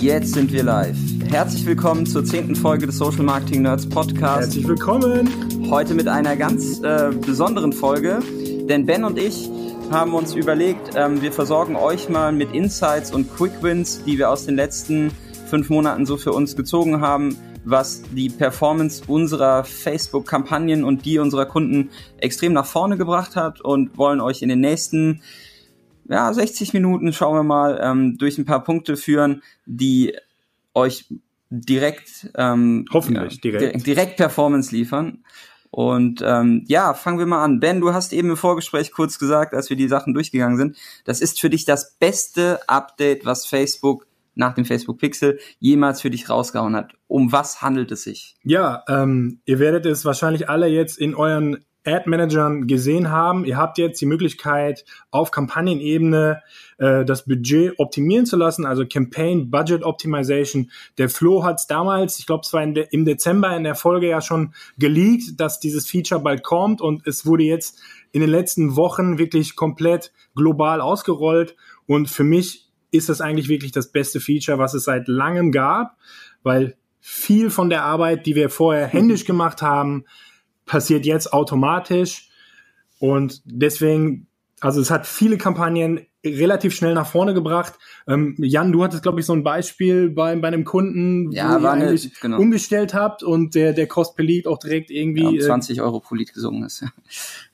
Jetzt sind wir live. Herzlich willkommen zur zehnten Folge des Social Marketing Nerds Podcast. Herzlich willkommen. Heute mit einer ganz äh, besonderen Folge, denn Ben und ich haben uns überlegt, ähm, wir versorgen euch mal mit Insights und Quick Wins, die wir aus den letzten fünf Monaten so für uns gezogen haben, was die Performance unserer Facebook-Kampagnen und die unserer Kunden extrem nach vorne gebracht hat und wollen euch in den nächsten ja, 60 Minuten, schauen wir mal, ähm, durch ein paar Punkte führen, die euch direkt, ähm, hoffentlich ja, direkt. direkt Performance liefern. Und ähm, ja, fangen wir mal an. Ben, du hast eben im Vorgespräch kurz gesagt, als wir die Sachen durchgegangen sind, das ist für dich das beste Update, was Facebook nach dem Facebook Pixel jemals für dich rausgehauen hat. Um was handelt es sich? Ja, ähm, ihr werdet es wahrscheinlich alle jetzt in euren Ad-Managern gesehen haben. Ihr habt jetzt die Möglichkeit, auf Kampagnenebene äh, das Budget optimieren zu lassen, also Campaign Budget Optimization. Der Flo hat es damals, ich glaube, es war de im Dezember in der Folge ja schon geleakt, dass dieses Feature bald kommt und es wurde jetzt in den letzten Wochen wirklich komplett global ausgerollt. Und für mich ist das eigentlich wirklich das beste Feature, was es seit langem gab, weil viel von der Arbeit, die wir vorher händisch gemacht haben, passiert jetzt automatisch. Und deswegen, also es hat viele Kampagnen relativ schnell nach vorne gebracht. Ähm, Jan, du hattest, glaube ich, so ein Beispiel bei, bei einem Kunden, ja, wo ihr eigentlich eine, genau. umgestellt habt und der, der Cost per Lead auch direkt irgendwie... Ja, 20 Euro pro Lead gesungen ist. Ja.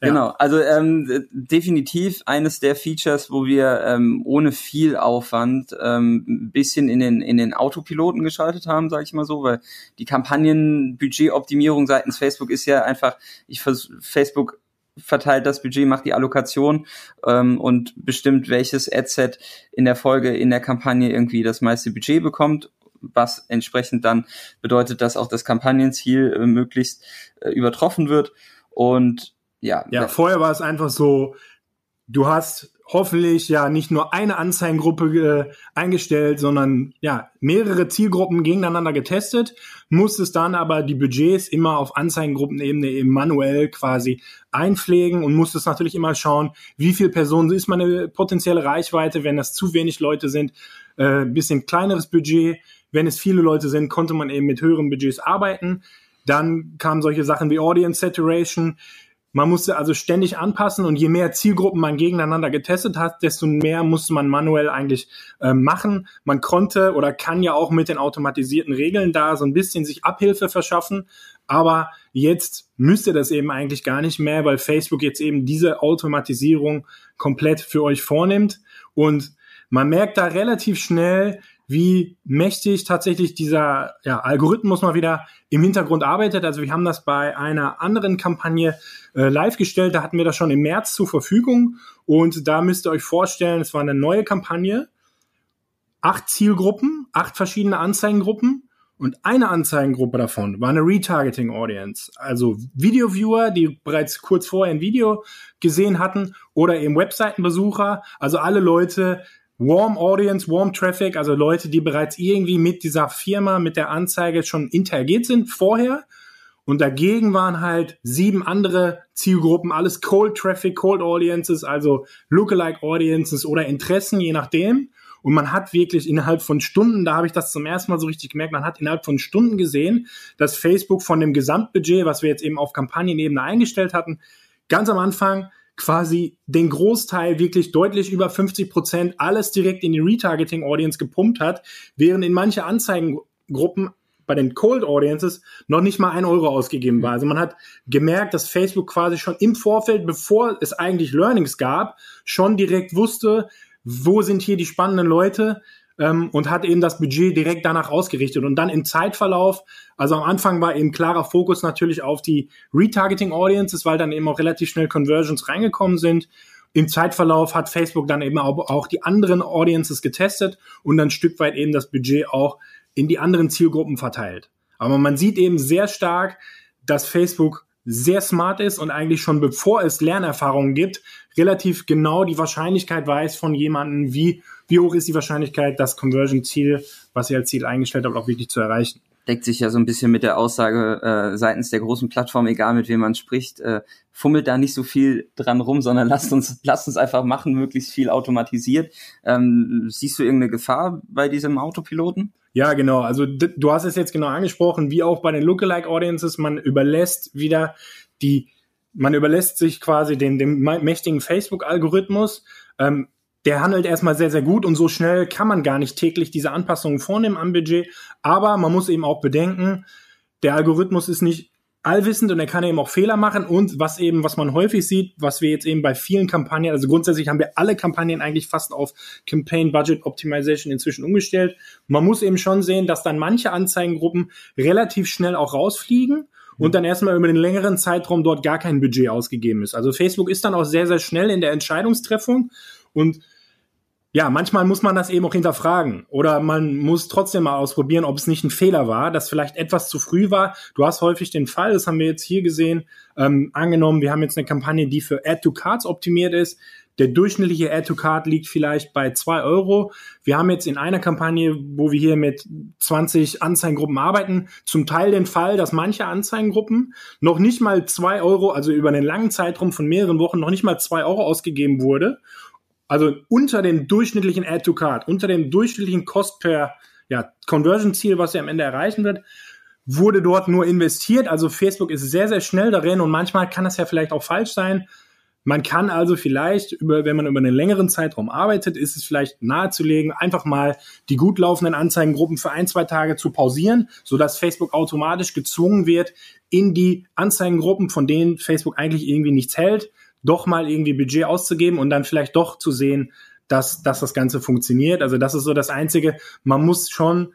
Genau, also ähm, definitiv eines der Features, wo wir ähm, ohne viel Aufwand ähm, ein bisschen in den, in den Autopiloten geschaltet haben, sage ich mal so, weil die Kampagnenbudgetoptimierung seitens Facebook ist ja einfach, ich vers Facebook verteilt das Budget, macht die Allokation ähm, und bestimmt, welches Adset in der Folge in der Kampagne irgendwie das meiste Budget bekommt, was entsprechend dann bedeutet, dass auch das Kampagnenziel äh, möglichst äh, übertroffen wird. Und ja. Ja, vorher war es einfach so, du hast hoffentlich ja nicht nur eine Anzeigengruppe äh, eingestellt, sondern ja mehrere Zielgruppen gegeneinander getestet, musstest dann aber die Budgets immer auf Anzeigengruppenebene eben manuell quasi einpflegen und musstest natürlich immer schauen, wie viel Personen ist meine potenzielle Reichweite, wenn das zu wenig Leute sind, äh, bisschen kleineres Budget, wenn es viele Leute sind, konnte man eben mit höheren Budgets arbeiten. Dann kamen solche Sachen wie Audience Saturation, man musste also ständig anpassen und je mehr Zielgruppen man gegeneinander getestet hat, desto mehr musste man manuell eigentlich äh, machen. Man konnte oder kann ja auch mit den automatisierten Regeln da so ein bisschen sich Abhilfe verschaffen. Aber jetzt müsste das eben eigentlich gar nicht mehr, weil Facebook jetzt eben diese Automatisierung komplett für euch vornimmt. Und man merkt da relativ schnell, wie mächtig tatsächlich dieser ja, Algorithmus mal wieder im Hintergrund arbeitet. Also wir haben das bei einer anderen Kampagne äh, live gestellt, da hatten wir das schon im März zur Verfügung. Und da müsst ihr euch vorstellen, es war eine neue Kampagne, acht Zielgruppen, acht verschiedene Anzeigengruppen. Und eine Anzeigengruppe davon war eine Retargeting Audience, also Video-Viewer, die bereits kurz vorher ein Video gesehen hatten oder eben Webseitenbesucher, also alle Leute, Warm Audience, Warm Traffic, also Leute, die bereits irgendwie mit dieser Firma, mit der Anzeige schon interagiert sind vorher. Und dagegen waren halt sieben andere Zielgruppen, alles Cold Traffic, Cold Audiences, also Lookalike Audiences oder Interessen, je nachdem. Und man hat wirklich innerhalb von Stunden, da habe ich das zum ersten Mal so richtig gemerkt, man hat innerhalb von Stunden gesehen, dass Facebook von dem Gesamtbudget, was wir jetzt eben auf Kampagnenebene eingestellt hatten, ganz am Anfang quasi den Großteil wirklich deutlich über 50 Prozent alles direkt in die Retargeting Audience gepumpt hat, während in manche Anzeigengruppen bei den Cold Audiences noch nicht mal ein Euro ausgegeben war. Also man hat gemerkt, dass Facebook quasi schon im Vorfeld, bevor es eigentlich Learnings gab, schon direkt wusste, wo sind hier die spannenden Leute, ähm, und hat eben das Budget direkt danach ausgerichtet. Und dann im Zeitverlauf, also am Anfang war eben klarer Fokus natürlich auf die Retargeting Audiences, weil dann eben auch relativ schnell Conversions reingekommen sind. Im Zeitverlauf hat Facebook dann eben auch, die anderen Audiences getestet und dann Stück weit eben das Budget auch in die anderen Zielgruppen verteilt. Aber man sieht eben sehr stark, dass Facebook sehr smart ist und eigentlich schon bevor es Lernerfahrungen gibt, relativ genau die Wahrscheinlichkeit weiß von jemandem, wie, wie hoch ist die Wahrscheinlichkeit, das Conversion-Ziel, was ihr als Ziel eingestellt habt, auch wirklich zu erreichen. deckt sich ja so ein bisschen mit der Aussage äh, seitens der großen Plattform, egal mit wem man spricht, äh, fummelt da nicht so viel dran rum, sondern lasst uns, lasst uns einfach machen, möglichst viel automatisiert. Ähm, siehst du irgendeine Gefahr bei diesem Autopiloten? Ja, genau. Also du hast es jetzt genau angesprochen, wie auch bei den Lookalike Audiences, man überlässt wieder die, man überlässt sich quasi den, dem mächtigen Facebook-Algorithmus. Ähm, der handelt erstmal sehr, sehr gut und so schnell kann man gar nicht täglich diese Anpassungen vornehmen am Budget. Aber man muss eben auch bedenken, der Algorithmus ist nicht allwissend und er kann eben auch Fehler machen und was eben, was man häufig sieht, was wir jetzt eben bei vielen Kampagnen, also grundsätzlich haben wir alle Kampagnen eigentlich fast auf Campaign Budget Optimization inzwischen umgestellt. Man muss eben schon sehen, dass dann manche Anzeigengruppen relativ schnell auch rausfliegen und dann erstmal über den längeren Zeitraum dort gar kein Budget ausgegeben ist. Also Facebook ist dann auch sehr, sehr schnell in der Entscheidungstreffung und ja, manchmal muss man das eben auch hinterfragen oder man muss trotzdem mal ausprobieren, ob es nicht ein Fehler war, dass vielleicht etwas zu früh war. Du hast häufig den Fall, das haben wir jetzt hier gesehen, ähm, angenommen, wir haben jetzt eine Kampagne, die für Add to Cards optimiert ist. Der durchschnittliche Add to Card liegt vielleicht bei zwei Euro. Wir haben jetzt in einer Kampagne, wo wir hier mit 20 Anzeigengruppen arbeiten, zum Teil den Fall, dass manche Anzeigengruppen noch nicht mal zwei Euro, also über einen langen Zeitraum von mehreren Wochen noch nicht mal zwei Euro ausgegeben wurde also unter dem durchschnittlichen Add to Card, unter dem durchschnittlichen Cost per ja, Conversion-Ziel, was er am Ende erreichen wird, wurde dort nur investiert. Also Facebook ist sehr, sehr schnell darin und manchmal kann das ja vielleicht auch falsch sein. Man kann also vielleicht, über, wenn man über einen längeren Zeitraum arbeitet, ist es vielleicht nahezulegen, einfach mal die gut laufenden Anzeigengruppen für ein, zwei Tage zu pausieren, sodass Facebook automatisch gezwungen wird, in die Anzeigengruppen, von denen Facebook eigentlich irgendwie nichts hält, doch mal irgendwie Budget auszugeben und dann vielleicht doch zu sehen, dass, dass das Ganze funktioniert. Also das ist so das Einzige. Man muss schon,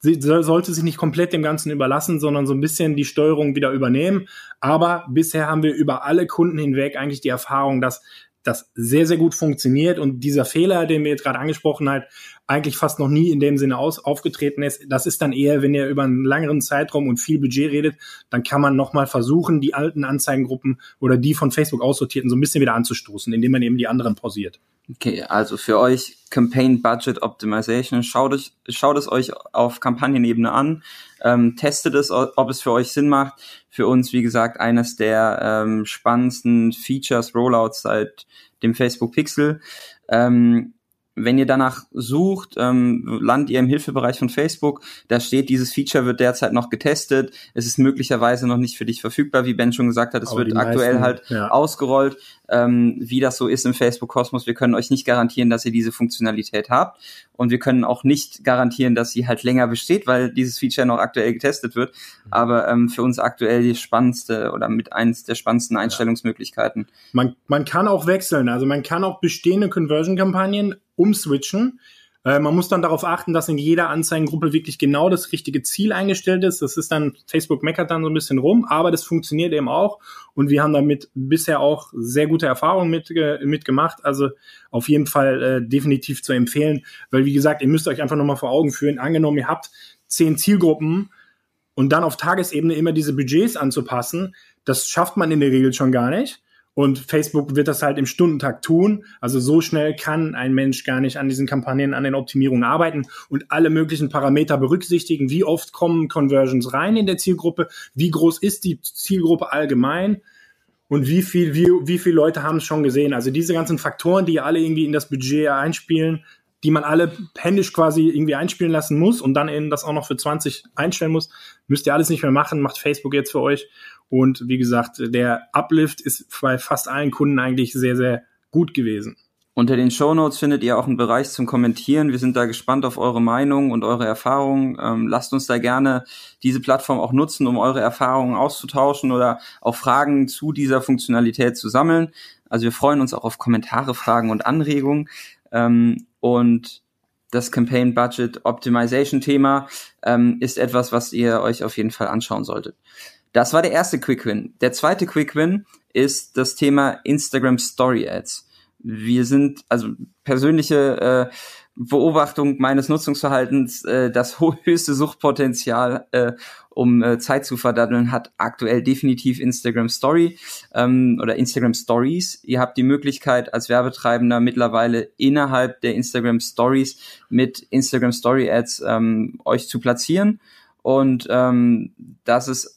sollte sich nicht komplett dem Ganzen überlassen, sondern so ein bisschen die Steuerung wieder übernehmen. Aber bisher haben wir über alle Kunden hinweg eigentlich die Erfahrung, dass das sehr, sehr gut funktioniert und dieser Fehler, den wir jetzt gerade angesprochen haben, eigentlich fast noch nie in dem Sinne aus, aufgetreten ist. Das ist dann eher, wenn ihr über einen längeren Zeitraum und viel Budget redet, dann kann man nochmal versuchen, die alten Anzeigengruppen oder die von Facebook aussortierten so ein bisschen wieder anzustoßen, indem man eben die anderen pausiert. Okay, also für euch Campaign Budget Optimization, schaut, euch, schaut es euch auf Kampagnenebene an, ähm, testet es, ob es für euch Sinn macht. Für uns, wie gesagt, eines der ähm, spannendsten Features, Rollouts seit dem Facebook Pixel. Ähm, wenn ihr danach sucht, ähm, landet ihr im Hilfebereich von Facebook. Da steht, dieses Feature wird derzeit noch getestet. Es ist möglicherweise noch nicht für dich verfügbar, wie Ben schon gesagt hat. Es Aber wird aktuell halt ja. ausgerollt. Ähm, wie das so ist im Facebook-Kosmos. Wir können euch nicht garantieren, dass ihr diese Funktionalität habt. Und wir können auch nicht garantieren, dass sie halt länger besteht, weil dieses Feature noch aktuell getestet wird. Mhm. Aber ähm, für uns aktuell die spannendste oder mit eins der spannendsten Einstellungsmöglichkeiten. Man, man kann auch wechseln. Also man kann auch bestehende Conversion-Kampagnen umswitchen. Äh, man muss dann darauf achten, dass in jeder Anzeigengruppe wirklich genau das richtige Ziel eingestellt ist. Das ist dann, Facebook meckert dann so ein bisschen rum, aber das funktioniert eben auch. Und wir haben damit bisher auch sehr gute Erfahrungen mit, mit gemacht. Also auf jeden Fall äh, definitiv zu empfehlen, weil wie gesagt, ihr müsst euch einfach nochmal vor Augen führen. Angenommen, ihr habt zehn Zielgruppen und dann auf Tagesebene immer diese Budgets anzupassen, das schafft man in der Regel schon gar nicht. Und Facebook wird das halt im Stundentakt tun. Also so schnell kann ein Mensch gar nicht an diesen Kampagnen, an den Optimierungen arbeiten und alle möglichen Parameter berücksichtigen. Wie oft kommen Conversions rein in der Zielgruppe? Wie groß ist die Zielgruppe allgemein? Und wie viel, wie, wie viele Leute haben es schon gesehen? Also diese ganzen Faktoren, die alle irgendwie in das Budget einspielen, die man alle händisch quasi irgendwie einspielen lassen muss und dann eben das auch noch für 20 einstellen muss, müsst ihr alles nicht mehr machen, macht Facebook jetzt für euch. Und wie gesagt, der Uplift ist bei fast allen Kunden eigentlich sehr, sehr gut gewesen. Unter den Show Notes findet ihr auch einen Bereich zum Kommentieren. Wir sind da gespannt auf eure Meinung und eure Erfahrungen. Ähm, lasst uns da gerne diese Plattform auch nutzen, um eure Erfahrungen auszutauschen oder auch Fragen zu dieser Funktionalität zu sammeln. Also wir freuen uns auch auf Kommentare, Fragen und Anregungen. Ähm, und das Campaign Budget Optimization Thema ähm, ist etwas, was ihr euch auf jeden Fall anschauen solltet. Das war der erste Quick Win. Der zweite Quick Win ist das Thema Instagram Story Ads. Wir sind, also persönliche äh, Beobachtung meines Nutzungsverhaltens, äh, das höchste Suchtpotenzial, äh, um äh, Zeit zu verdaddeln, hat aktuell definitiv Instagram Story ähm, oder Instagram Stories. Ihr habt die Möglichkeit als Werbetreibender mittlerweile innerhalb der Instagram Stories mit Instagram Story Ads ähm, euch zu platzieren Und ähm, das ist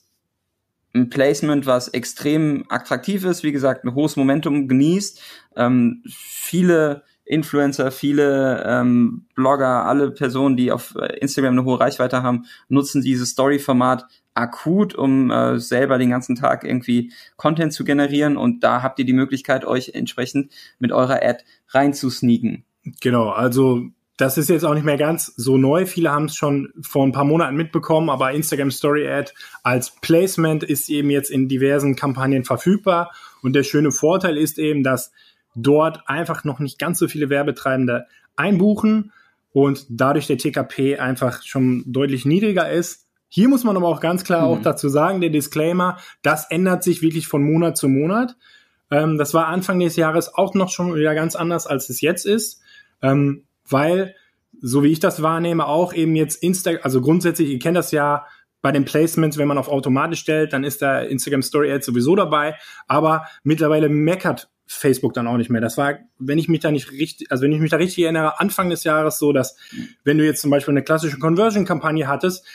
ein Placement, was extrem attraktiv ist, wie gesagt, ein hohes Momentum genießt. Ähm, viele Influencer, viele ähm, Blogger, alle Personen, die auf Instagram eine hohe Reichweite haben, nutzen dieses Story-Format akut, um äh, selber den ganzen Tag irgendwie Content zu generieren. Und da habt ihr die Möglichkeit, euch entsprechend mit eurer Ad reinzusneaken. Genau, also das ist jetzt auch nicht mehr ganz so neu. Viele haben es schon vor ein paar Monaten mitbekommen, aber Instagram Story Ad als Placement ist eben jetzt in diversen Kampagnen verfügbar. Und der schöne Vorteil ist eben, dass dort einfach noch nicht ganz so viele Werbetreibende einbuchen und dadurch der TKP einfach schon deutlich niedriger ist. Hier muss man aber auch ganz klar mhm. auch dazu sagen, der Disclaimer, das ändert sich wirklich von Monat zu Monat. Ähm, das war Anfang des Jahres auch noch schon wieder ganz anders, als es jetzt ist. Ähm, weil, so wie ich das wahrnehme, auch eben jetzt Insta, also grundsätzlich, ihr kennt das ja, bei den Placements, wenn man auf automatisch stellt, dann ist da Instagram Story Ad sowieso dabei. Aber mittlerweile meckert Facebook dann auch nicht mehr. Das war, wenn ich mich da nicht richtig, also wenn ich mich da richtig erinnere, Anfang des Jahres so, dass wenn du jetzt zum Beispiel eine klassische Conversion-Kampagne hattest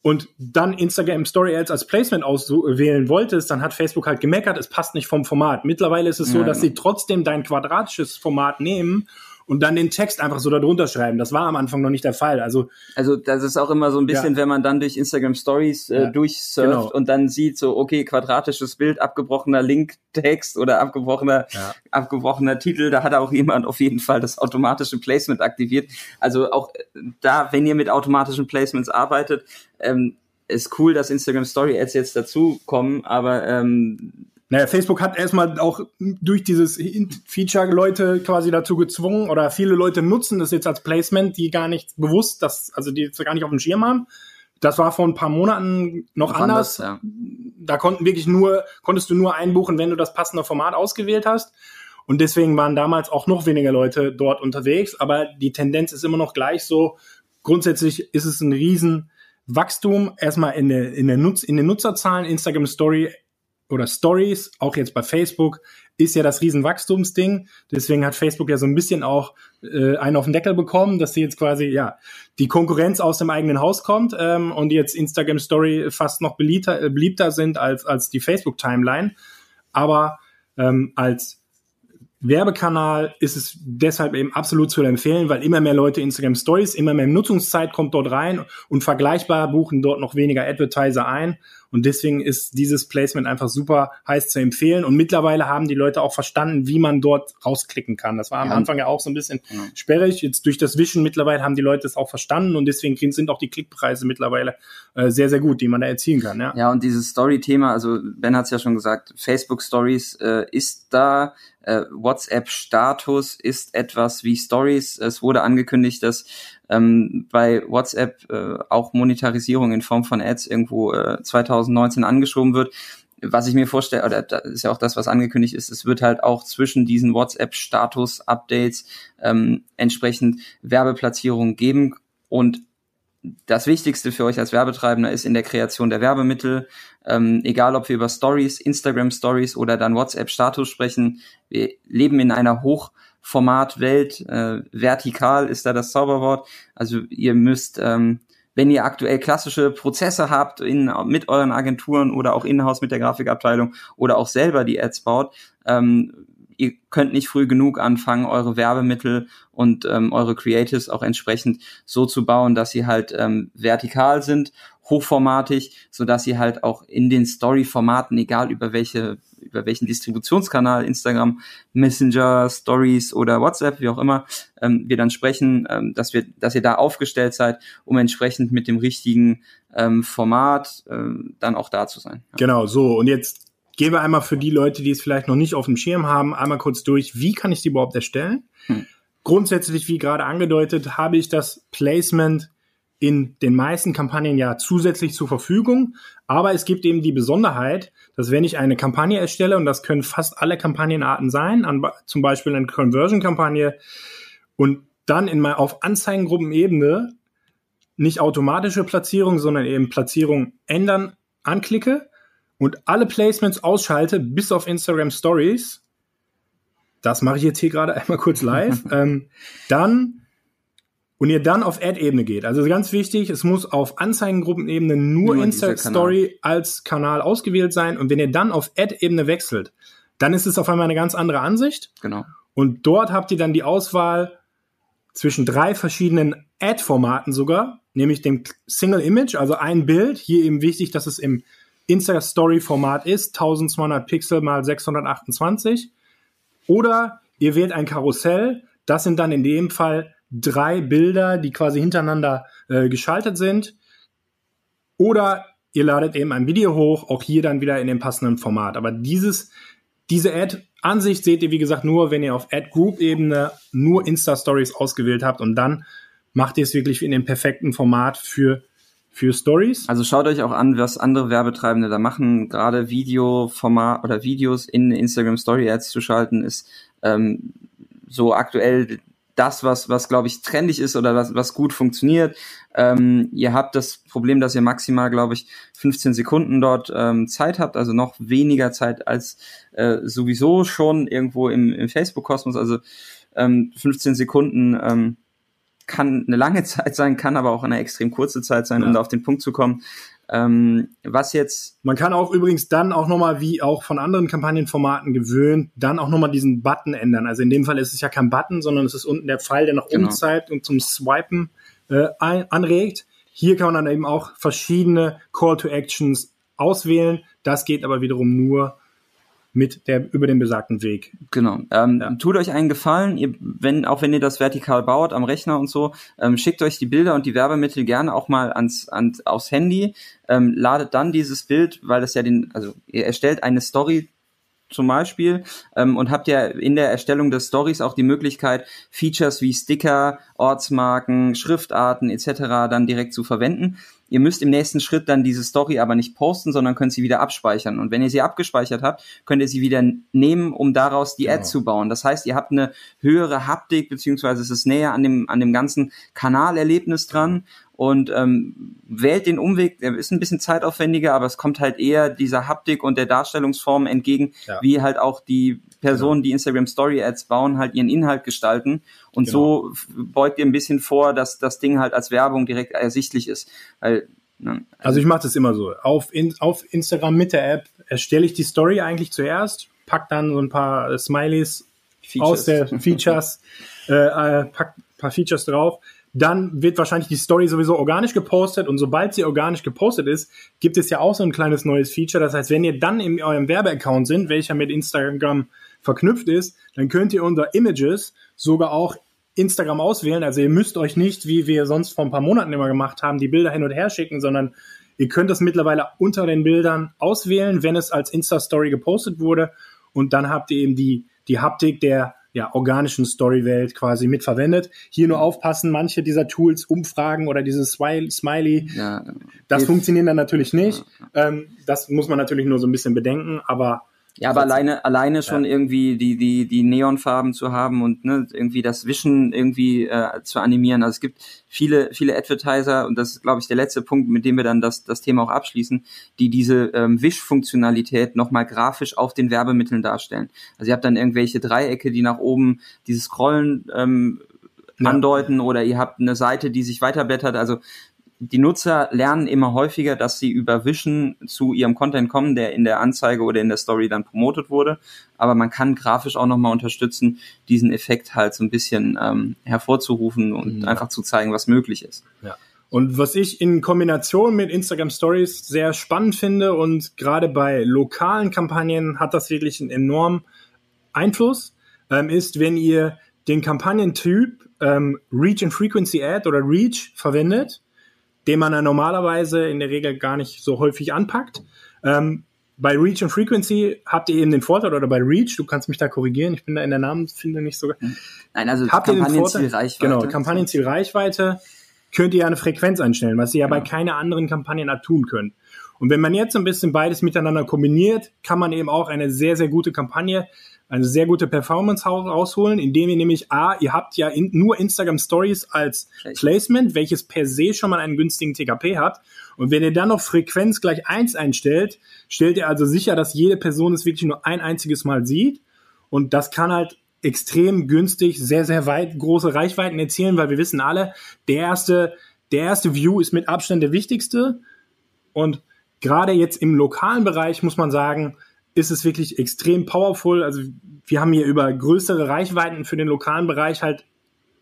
und dann Instagram Story Ads als Placement auswählen wolltest, dann hat Facebook halt gemeckert, es passt nicht vom Format. Mittlerweile ist es so, ja, dass sie trotzdem dein quadratisches Format nehmen und dann den Text einfach so darunter schreiben. Das war am Anfang noch nicht der Fall. Also, also das ist auch immer so ein bisschen, ja. wenn man dann durch Instagram Stories äh, ja, durchsurft genau. und dann sieht so, okay, quadratisches Bild, abgebrochener Linktext oder abgebrochener, ja. abgebrochener Titel, da hat auch jemand auf jeden Fall das automatische Placement aktiviert. Also auch da, wenn ihr mit automatischen Placements arbeitet, ähm, ist cool, dass Instagram Story Ads jetzt dazu kommen, aber ähm, naja, Facebook hat erstmal auch durch dieses Feature Leute quasi dazu gezwungen oder viele Leute nutzen das jetzt als Placement, die gar nicht bewusst, das, also die jetzt gar nicht auf dem Schirm haben. Das war vor ein paar Monaten noch anders. anders ja. Da konnten wirklich nur, konntest du nur einbuchen, wenn du das passende Format ausgewählt hast. Und deswegen waren damals auch noch weniger Leute dort unterwegs. Aber die Tendenz ist immer noch gleich so. Grundsätzlich ist es ein Riesenwachstum. Erstmal in der, in der Nutz, in den Nutzerzahlen. Instagram Story oder Stories, auch jetzt bei Facebook, ist ja das Riesenwachstumsding. Deswegen hat Facebook ja so ein bisschen auch äh, einen auf den Deckel bekommen, dass sie jetzt quasi ja die Konkurrenz aus dem eigenen Haus kommt ähm, und jetzt Instagram Story fast noch beliebter, äh, beliebter sind als als die Facebook Timeline. Aber ähm, als Werbekanal ist es deshalb eben absolut zu empfehlen, weil immer mehr Leute Instagram Stories, immer mehr Nutzungszeit kommt dort rein und vergleichbar buchen dort noch weniger Advertiser ein. Und deswegen ist dieses Placement einfach super heiß zu empfehlen. Und mittlerweile haben die Leute auch verstanden, wie man dort rausklicken kann. Das war am ja. Anfang ja auch so ein bisschen ja. sperrig. Jetzt durch das Wischen mittlerweile haben die Leute es auch verstanden und deswegen sind auch die Klickpreise mittlerweile äh, sehr, sehr gut, die man da erzielen kann. Ja, ja und dieses Story-Thema, also Ben hat es ja schon gesagt, Facebook Stories äh, ist da. Äh, WhatsApp-Status ist etwas wie Stories. Es wurde angekündigt, dass ähm, bei WhatsApp äh, auch Monetarisierung in Form von Ads irgendwo äh, 2019 angeschoben wird. Was ich mir vorstelle, oder das ist ja auch das, was angekündigt ist, es wird halt auch zwischen diesen WhatsApp-Status-Updates ähm, entsprechend Werbeplatzierungen geben und das Wichtigste für euch als Werbetreibender ist in der Kreation der Werbemittel, ähm, egal ob wir über Stories, Instagram Stories oder dann WhatsApp Status sprechen. Wir leben in einer hoch Formatwelt. Äh, vertikal ist da das Zauberwort. Also ihr müsst, ähm, wenn ihr aktuell klassische Prozesse habt in, mit euren Agenturen oder auch in-house mit der Grafikabteilung oder auch selber die Ads baut, ähm, ihr könnt nicht früh genug anfangen, eure Werbemittel und ähm, eure Creatives auch entsprechend so zu bauen, dass sie halt ähm, vertikal sind hochformatig, so dass ihr halt auch in den Story-Formaten, egal über welche, über welchen Distributionskanal, Instagram, Messenger, Stories oder WhatsApp, wie auch immer, ähm, wir dann sprechen, ähm, dass wir, dass ihr da aufgestellt seid, um entsprechend mit dem richtigen ähm, Format ähm, dann auch da zu sein. Ja. Genau, so und jetzt gehen wir einmal für die Leute, die es vielleicht noch nicht auf dem Schirm haben, einmal kurz durch, wie kann ich die überhaupt erstellen? Hm. Grundsätzlich, wie gerade angedeutet, habe ich das Placement in den meisten Kampagnen ja zusätzlich zur Verfügung. Aber es gibt eben die Besonderheit, dass wenn ich eine Kampagne erstelle, und das können fast alle Kampagnenarten sein, an, zum Beispiel eine Conversion-Kampagne, und dann in mal auf Anzeigengruppenebene nicht automatische Platzierung, sondern eben Platzierung ändern anklicke und alle Placements ausschalte, bis auf Instagram Stories, das mache ich jetzt hier gerade einmal kurz live, ähm, dann und ihr dann auf Ad-Ebene geht, also ganz wichtig, es muss auf Anzeigengruppenebene nur, nur Insta-Story als Kanal ausgewählt sein und wenn ihr dann auf Ad-Ebene wechselt, dann ist es auf einmal eine ganz andere Ansicht. Genau. Und dort habt ihr dann die Auswahl zwischen drei verschiedenen Ad-Formaten sogar, nämlich dem Single Image, also ein Bild. Hier eben wichtig, dass es im Insta-Story-Format ist, 1200 Pixel mal 628. Oder ihr wählt ein Karussell. Das sind dann in dem Fall drei Bilder, die quasi hintereinander äh, geschaltet sind. Oder ihr ladet eben ein Video hoch, auch hier dann wieder in dem passenden Format. Aber dieses, diese Ad-Ansicht seht ihr, wie gesagt, nur, wenn ihr auf Ad-Group-Ebene nur Insta-Stories ausgewählt habt und dann macht ihr es wirklich in dem perfekten Format für für Stories. Also schaut euch auch an, was andere Werbetreibende da machen. Gerade Videoformat oder Videos in Instagram Story Ads zu schalten, ist ähm, so aktuell das, was, was glaube ich, trendig ist oder was, was gut funktioniert. Ähm, ihr habt das Problem, dass ihr maximal, glaube ich, 15 Sekunden dort ähm, Zeit habt, also noch weniger Zeit als äh, sowieso schon irgendwo im, im Facebook-Kosmos. Also ähm, 15 Sekunden ähm, kann eine lange Zeit sein, kann aber auch eine extrem kurze Zeit sein, ja. um da auf den Punkt zu kommen. Ähm, was jetzt. Man kann auch übrigens dann auch nochmal, wie auch von anderen Kampagnenformaten gewöhnt, dann auch nochmal diesen Button ändern. Also in dem Fall ist es ja kein Button, sondern es ist unten der Pfeil, der nach genau. oben zeigt und zum Swipen äh, anregt. Hier kann man dann eben auch verschiedene Call to Actions auswählen. Das geht aber wiederum nur mit der über den besagten Weg. Genau. Ähm, ja. Tut euch einen Gefallen, ihr, wenn auch wenn ihr das vertikal baut am Rechner und so, ähm, schickt euch die Bilder und die Werbemittel gerne auch mal ans, ans aufs Handy. Ähm, ladet dann dieses Bild, weil das ja den, also ihr erstellt eine Story zum Beispiel ähm, und habt ja in der Erstellung des Stories auch die Möglichkeit, Features wie Sticker, Ortsmarken, Schriftarten etc. dann direkt zu verwenden. Ihr müsst im nächsten Schritt dann diese Story aber nicht posten, sondern könnt sie wieder abspeichern. Und wenn ihr sie abgespeichert habt, könnt ihr sie wieder nehmen, um daraus die Ad genau. zu bauen. Das heißt, ihr habt eine höhere Haptik, beziehungsweise es ist näher an dem, an dem ganzen Kanalerlebnis dran und ähm, wählt den Umweg, der ist ein bisschen zeitaufwendiger, aber es kommt halt eher dieser Haptik und der Darstellungsform entgegen, ja. wie halt auch die Personen, genau. die Instagram Story Ads bauen, halt ihren Inhalt gestalten. Und genau. so beugt ihr ein bisschen vor, dass das Ding halt als Werbung direkt ersichtlich ist. Weil, ne, also, also ich mache das immer so. Auf, in, auf Instagram mit der App erstelle ich die Story eigentlich zuerst, pack dann so ein paar Smileys Features. aus der Features, äh, äh, pack ein paar Features drauf dann wird wahrscheinlich die Story sowieso organisch gepostet und sobald sie organisch gepostet ist, gibt es ja auch so ein kleines neues Feature. Das heißt, wenn ihr dann in eurem Werbeaccount sind, welcher mit Instagram verknüpft ist, dann könnt ihr unter Images sogar auch Instagram auswählen. Also ihr müsst euch nicht, wie wir sonst vor ein paar Monaten immer gemacht haben, die Bilder hin und her schicken, sondern ihr könnt das mittlerweile unter den Bildern auswählen, wenn es als Insta-Story gepostet wurde. Und dann habt ihr eben die, die Haptik der ja, organischen Storywelt quasi mitverwendet. Hier nur aufpassen, manche dieser Tools, Umfragen oder dieses Smiley, ja, das funktioniert dann natürlich nicht. Ähm, das muss man natürlich nur so ein bisschen bedenken, aber ja, aber alleine, alleine schon ja. irgendwie die, die, die Neonfarben zu haben und ne, irgendwie das Wischen irgendwie äh, zu animieren. Also es gibt viele, viele Advertiser, und das ist, glaube ich, der letzte Punkt, mit dem wir dann das, das Thema auch abschließen, die diese ähm, Wischfunktionalität nochmal grafisch auf den Werbemitteln darstellen. Also ihr habt dann irgendwelche Dreiecke, die nach oben dieses Scrollen ähm, andeuten ja. oder ihr habt eine Seite, die sich weiterblättert. Also die Nutzer lernen immer häufiger, dass sie über Wischen zu ihrem Content kommen, der in der Anzeige oder in der Story dann promotet wurde. Aber man kann grafisch auch nochmal unterstützen, diesen Effekt halt so ein bisschen ähm, hervorzurufen und mhm. einfach zu zeigen, was möglich ist. Ja. Und was ich in Kombination mit Instagram Stories sehr spannend finde und gerade bei lokalen Kampagnen hat das wirklich einen enormen Einfluss, ähm, ist, wenn ihr den Kampagnentyp ähm, Reach and Frequency Ad oder Reach verwendet den man ja normalerweise in der Regel gar nicht so häufig anpackt. Ähm, bei Reach und Frequency habt ihr eben den Vorteil, oder bei Reach, du kannst mich da korrigieren, ich bin da in der Namensfindung nicht so. Nein, also habt Kampagnenziel Reichweite. Genau, Kampagnenziel Reichweite könnt ihr eine Frequenz einstellen, was ihr ja, ja bei genau. keiner anderen Kampagne tun könnt. Und wenn man jetzt ein bisschen beides miteinander kombiniert, kann man eben auch eine sehr, sehr gute Kampagne eine sehr gute Performance rausholen, indem ihr nämlich A, ihr habt ja in, nur Instagram Stories als Placement, welches per se schon mal einen günstigen TKP hat. Und wenn ihr dann noch Frequenz gleich eins einstellt, stellt ihr also sicher, dass jede Person es wirklich nur ein einziges Mal sieht. Und das kann halt extrem günstig, sehr, sehr weit große Reichweiten erzielen, weil wir wissen alle, der erste, der erste View ist mit Abstand der wichtigste. Und gerade jetzt im lokalen Bereich muss man sagen, ist es wirklich extrem powerful. Also wir haben hier über größere Reichweiten für den lokalen Bereich halt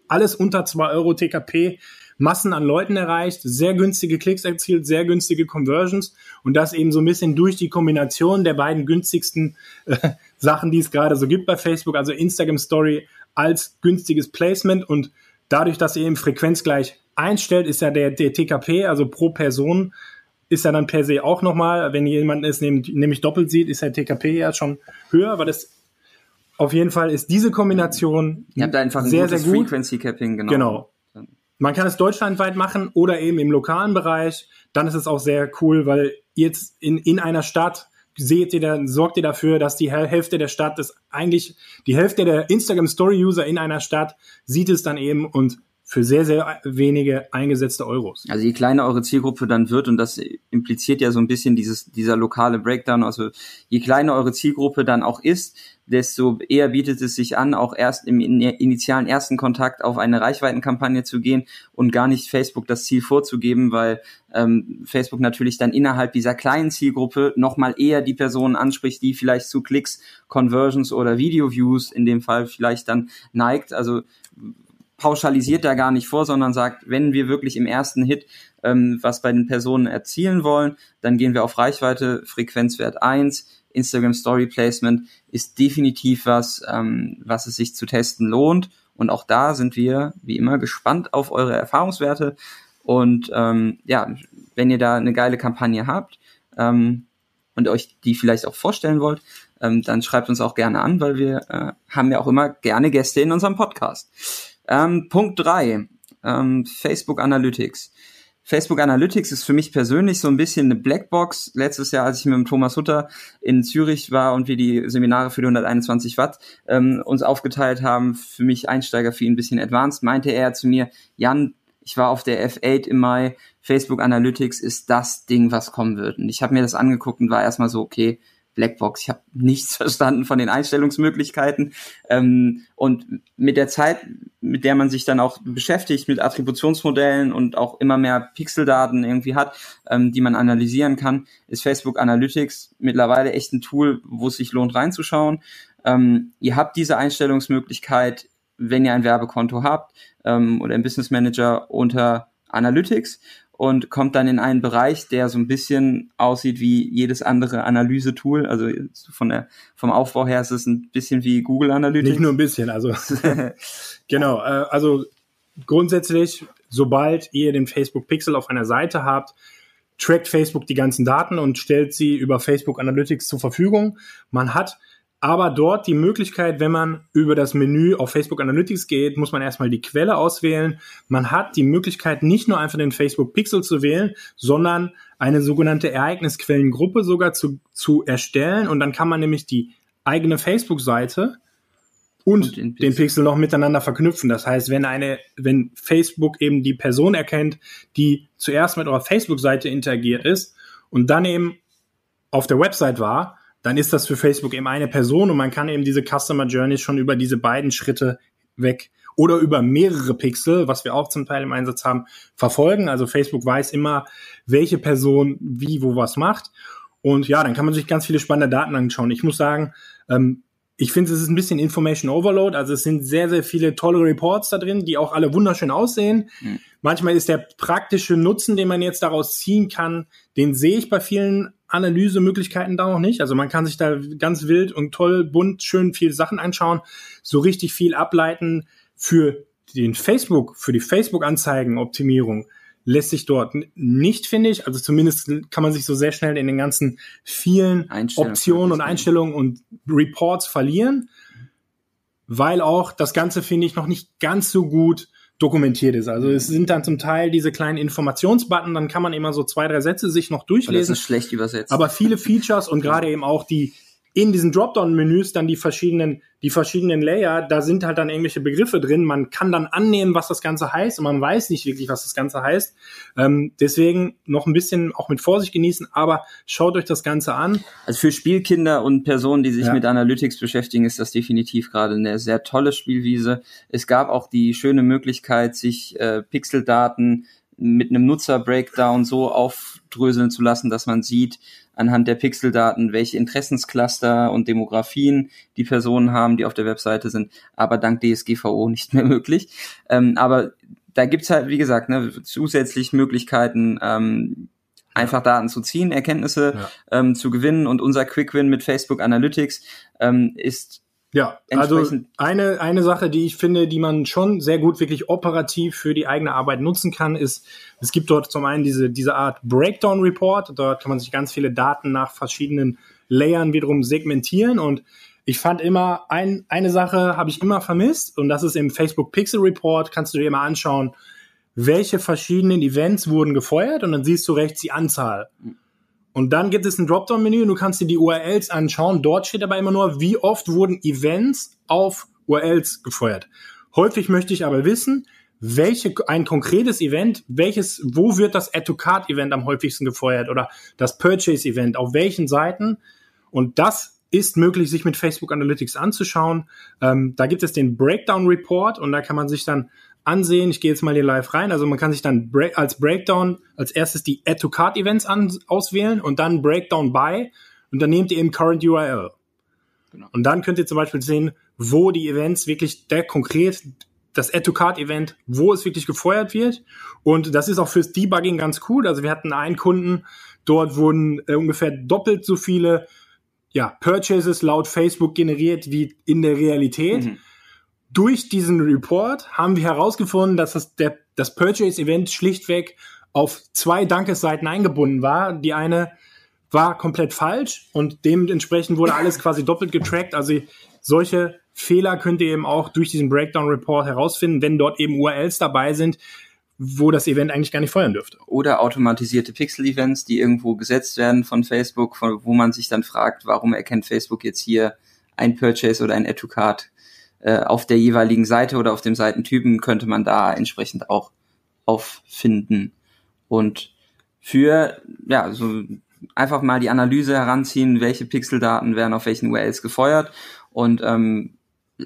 alles unter zwei Euro TKP Massen an Leuten erreicht, sehr günstige Klicks erzielt, sehr günstige Conversions und das eben so ein bisschen durch die Kombination der beiden günstigsten äh, Sachen, die es gerade so gibt bei Facebook, also Instagram Story als günstiges Placement und dadurch, dass ihr eben Frequenz gleich einstellt, ist ja der, der TKP, also pro Person, ist ja dann per se auch nochmal, wenn jemand es nämlich doppelt sieht, ist der TKP ja schon höher, weil das auf jeden Fall ist diese Kombination Ihr habt einfach ein sehr, sehr gut. Frequency Capping, genau. Genau. Man kann es deutschlandweit machen oder eben im lokalen Bereich. Dann ist es auch sehr cool, weil jetzt in, in einer Stadt seht ihr, dann sorgt ihr dafür, dass die Hälfte der Stadt ist eigentlich die Hälfte der Instagram Story User in einer Stadt sieht es dann eben und für sehr, sehr wenige eingesetzte Euros. Also je kleiner eure Zielgruppe dann wird, und das impliziert ja so ein bisschen dieses, dieser lokale Breakdown, also je kleiner eure Zielgruppe dann auch ist, desto eher bietet es sich an, auch erst im initialen ersten Kontakt auf eine Reichweitenkampagne zu gehen und gar nicht Facebook das Ziel vorzugeben, weil ähm, Facebook natürlich dann innerhalb dieser kleinen Zielgruppe nochmal eher die Personen anspricht, die vielleicht zu Klicks, Conversions oder Video-Views in dem Fall vielleicht dann neigt. Also pauschalisiert da gar nicht vor, sondern sagt, wenn wir wirklich im ersten Hit ähm, was bei den Personen erzielen wollen, dann gehen wir auf Reichweite, Frequenzwert 1, Instagram Story Placement ist definitiv was, ähm, was es sich zu testen lohnt. Und auch da sind wir, wie immer, gespannt auf eure Erfahrungswerte. Und ähm, ja, wenn ihr da eine geile Kampagne habt ähm, und euch die vielleicht auch vorstellen wollt, ähm, dann schreibt uns auch gerne an, weil wir äh, haben ja auch immer gerne Gäste in unserem Podcast. Ähm, Punkt drei ähm, Facebook Analytics. Facebook Analytics ist für mich persönlich so ein bisschen eine Blackbox. Letztes Jahr, als ich mit dem Thomas Hutter in Zürich war und wir die Seminare für die 121 Watt ähm, uns aufgeteilt haben, für mich Einsteiger, für ihn ein bisschen advanced, meinte er zu mir, Jan, ich war auf der F8 im Mai, Facebook Analytics ist das Ding, was kommen wird. Und ich habe mir das angeguckt und war erstmal so, okay, Blackbox. Ich habe nichts verstanden von den Einstellungsmöglichkeiten. Ähm, und mit der Zeit, mit der man sich dann auch beschäftigt, mit Attributionsmodellen und auch immer mehr Pixeldaten irgendwie hat, ähm, die man analysieren kann, ist Facebook Analytics mittlerweile echt ein Tool, wo es sich lohnt reinzuschauen. Ähm, ihr habt diese Einstellungsmöglichkeit, wenn ihr ein Werbekonto habt ähm, oder ein Business Manager unter Analytics und kommt dann in einen Bereich, der so ein bisschen aussieht wie jedes andere Analyse-Tool. Also von der, vom Aufbau her ist es ein bisschen wie Google Analytics. Nicht nur ein bisschen, also genau. Äh, also grundsätzlich, sobald ihr den Facebook Pixel auf einer Seite habt, trackt Facebook die ganzen Daten und stellt sie über Facebook Analytics zur Verfügung. Man hat aber dort die Möglichkeit, wenn man über das Menü auf Facebook Analytics geht, muss man erstmal die Quelle auswählen. Man hat die Möglichkeit, nicht nur einfach den Facebook Pixel zu wählen, sondern eine sogenannte Ereignisquellengruppe sogar zu, zu erstellen. Und dann kann man nämlich die eigene Facebook-Seite und, und den, Pixel. den Pixel noch miteinander verknüpfen. Das heißt, wenn eine, wenn Facebook eben die Person erkennt, die zuerst mit eurer Facebook-Seite interagiert ist und dann eben auf der Website war, dann ist das für Facebook eben eine Person und man kann eben diese Customer Journey schon über diese beiden Schritte weg oder über mehrere Pixel, was wir auch zum Teil im Einsatz haben, verfolgen. Also Facebook weiß immer, welche Person wie wo was macht. Und ja, dann kann man sich ganz viele spannende Daten anschauen. Ich muss sagen, ähm, ich finde, es ist ein bisschen Information Overload. Also es sind sehr, sehr viele tolle Reports da drin, die auch alle wunderschön aussehen. Mhm. Manchmal ist der praktische Nutzen, den man jetzt daraus ziehen kann, den sehe ich bei vielen Analysemöglichkeiten da noch nicht. Also man kann sich da ganz wild und toll, bunt, schön viele Sachen anschauen, so richtig viel ableiten für den Facebook, für die Facebook-Anzeigen-Optimierung lässt sich dort nicht, finde ich. Also zumindest kann man sich so sehr schnell in den ganzen vielen Optionen und Einstellungen und Reports verlieren, weil auch das Ganze, finde ich, noch nicht ganz so gut dokumentiert ist. Also es sind dann zum Teil diese kleinen Informationsbutton, dann kann man immer so zwei, drei Sätze sich noch durchlesen. Das ist schlecht übersetzt. Aber viele Features und gerade eben auch die in diesen Dropdown-Menüs dann die verschiedenen, die verschiedenen Layer, da sind halt dann irgendwelche Begriffe drin. Man kann dann annehmen, was das Ganze heißt und man weiß nicht wirklich, was das Ganze heißt. Ähm, deswegen noch ein bisschen auch mit Vorsicht genießen, aber schaut euch das Ganze an. Also für Spielkinder und Personen, die sich ja. mit Analytics beschäftigen, ist das definitiv gerade eine sehr tolle Spielwiese. Es gab auch die schöne Möglichkeit, sich äh, Pixeldaten mit einem Nutzer-Breakdown so aufdröseln zu lassen, dass man sieht, anhand der Pixeldaten, welche Interessenscluster und Demografien die Personen haben, die auf der Webseite sind, aber dank DSGVO nicht mehr möglich. Ähm, aber da gibt's halt, wie gesagt, ne, zusätzlich Möglichkeiten, ähm, einfach Daten zu ziehen, Erkenntnisse ja. ähm, zu gewinnen und unser Quick Win mit Facebook Analytics ähm, ist ja, also eine, eine Sache, die ich finde, die man schon sehr gut wirklich operativ für die eigene Arbeit nutzen kann, ist, es gibt dort zum einen diese, diese Art Breakdown Report. Dort kann man sich ganz viele Daten nach verschiedenen Layern wiederum segmentieren und ich fand immer, ein, eine Sache habe ich immer vermisst und das ist im Facebook Pixel Report, kannst du dir immer anschauen, welche verschiedenen Events wurden gefeuert und dann siehst du rechts die Anzahl. Mhm. Und dann gibt es ein Dropdown-Menü und du kannst dir die URLs anschauen. Dort steht aber immer nur, wie oft wurden Events auf URLs gefeuert. Häufig möchte ich aber wissen, welche, ein konkretes Event, welches, wo wird das Add-to-Card-Event am häufigsten gefeuert oder das Purchase-Event, auf welchen Seiten? Und das ist möglich, sich mit Facebook Analytics anzuschauen. Ähm, da gibt es den Breakdown Report und da kann man sich dann ansehen. Ich gehe jetzt mal hier live rein. Also man kann sich dann break, als Breakdown als erstes die Add-to-Card-Events auswählen und dann Breakdown by und dann nehmt ihr eben Current URL. Genau. Und dann könnt ihr zum Beispiel sehen, wo die Events wirklich der konkret das Add-to-Card-Event, wo es wirklich gefeuert wird. Und das ist auch fürs Debugging ganz cool. Also wir hatten einen Kunden, dort wurden äh, ungefähr doppelt so viele ja, Purchases laut Facebook generiert wie in der Realität. Mhm durch diesen Report haben wir herausgefunden, dass das, der, das Purchase-Event schlichtweg auf zwei Dankesseiten eingebunden war. Die eine war komplett falsch und dementsprechend wurde alles quasi doppelt getrackt. Also solche Fehler könnt ihr eben auch durch diesen Breakdown-Report herausfinden, wenn dort eben URLs dabei sind, wo das Event eigentlich gar nicht feuern dürfte. Oder automatisierte Pixel-Events, die irgendwo gesetzt werden von Facebook, von, wo man sich dann fragt, warum erkennt Facebook jetzt hier ein Purchase oder ein Add-to-Card äh, auf der jeweiligen Seite oder auf dem Seitentypen könnte man da entsprechend auch auffinden. Und für, ja, so einfach mal die Analyse heranziehen, welche Pixeldaten werden auf welchen URLs gefeuert und ähm,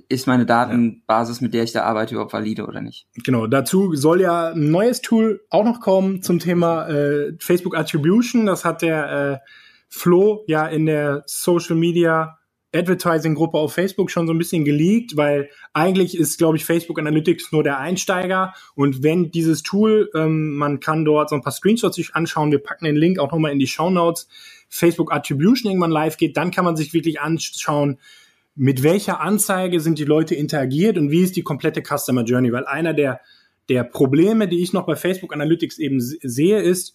ist meine Datenbasis, mit der ich da arbeite, überhaupt valide oder nicht? Genau, dazu soll ja ein neues Tool auch noch kommen zum Thema äh, Facebook Attribution. Das hat der äh, Flo ja in der Social Media Advertising-Gruppe auf Facebook schon so ein bisschen geleakt, weil eigentlich ist, glaube ich, Facebook Analytics nur der Einsteiger. Und wenn dieses Tool, ähm, man kann dort so ein paar Screenshots sich anschauen, wir packen den Link auch nochmal in die Show Notes, Facebook Attribution irgendwann live geht, dann kann man sich wirklich anschauen, mit welcher Anzeige sind die Leute interagiert und wie ist die komplette Customer Journey. Weil einer der, der Probleme, die ich noch bei Facebook Analytics eben sehe, ist,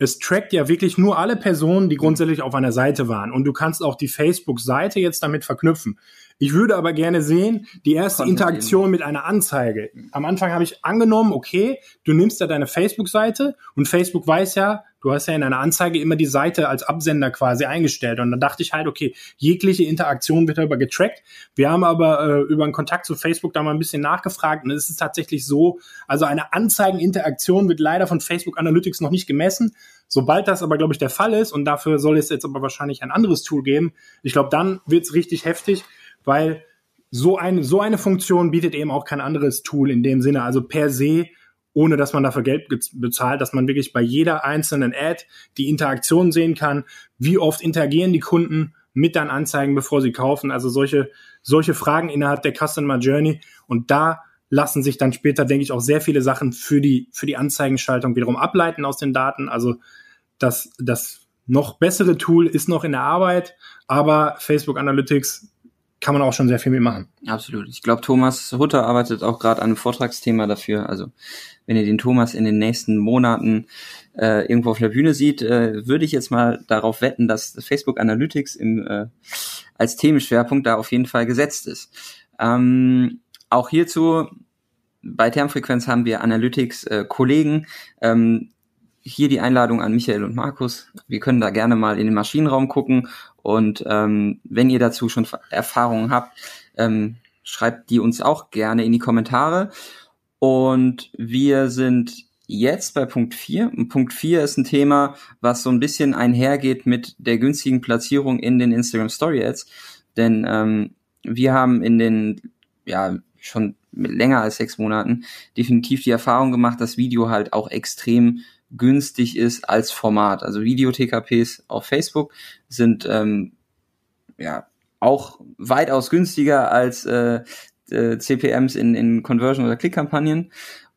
es trackt ja wirklich nur alle Personen, die grundsätzlich auf einer Seite waren. Und du kannst auch die Facebook-Seite jetzt damit verknüpfen. Ich würde aber gerne sehen, die erste Interaktion mit einer Anzeige. Am Anfang habe ich angenommen, okay, du nimmst ja deine Facebook-Seite und Facebook weiß ja, du hast ja in einer Anzeige immer die Seite als Absender quasi eingestellt. Und dann dachte ich halt, okay, jegliche Interaktion wird darüber getrackt. Wir haben aber äh, über einen Kontakt zu Facebook da mal ein bisschen nachgefragt und es ist tatsächlich so, also eine Anzeigeninteraktion wird leider von Facebook Analytics noch nicht gemessen. Sobald das aber, glaube ich, der Fall ist und dafür soll es jetzt aber wahrscheinlich ein anderes Tool geben, ich glaube, dann wird es richtig heftig, weil so eine, so eine Funktion bietet eben auch kein anderes Tool in dem Sinne. Also per se ohne dass man dafür Geld bezahlt, dass man wirklich bei jeder einzelnen Ad die Interaktion sehen kann, wie oft interagieren die Kunden mit deinen Anzeigen, bevor sie kaufen. Also solche, solche Fragen innerhalb der Customer Journey. Und da lassen sich dann später, denke ich, auch sehr viele Sachen für die, für die Anzeigenschaltung wiederum ableiten aus den Daten. Also das, das noch bessere Tool ist noch in der Arbeit, aber Facebook Analytics kann man auch schon sehr viel mitmachen. Absolut. Ich glaube, Thomas Hutter arbeitet auch gerade an einem Vortragsthema dafür. Also wenn ihr den Thomas in den nächsten Monaten äh, irgendwo auf der Bühne sieht, äh, würde ich jetzt mal darauf wetten, dass Facebook Analytics im, äh, als Themenschwerpunkt da auf jeden Fall gesetzt ist. Ähm, auch hierzu bei Termfrequenz haben wir Analytics-Kollegen. Äh, ähm, hier die Einladung an Michael und Markus. Wir können da gerne mal in den Maschinenraum gucken und ähm, wenn ihr dazu schon Erfahrungen habt, ähm, schreibt die uns auch gerne in die Kommentare. Und wir sind jetzt bei Punkt 4. Und Punkt 4 ist ein Thema, was so ein bisschen einhergeht mit der günstigen Platzierung in den Instagram Story Ads. Denn ähm, wir haben in den, ja, schon länger als sechs Monaten definitiv die Erfahrung gemacht, dass Video halt auch extrem günstig ist als Format. Also Video-TKPs auf Facebook sind ähm, ja auch weitaus günstiger als äh, äh, CPMs in, in Conversion- oder Klickkampagnen.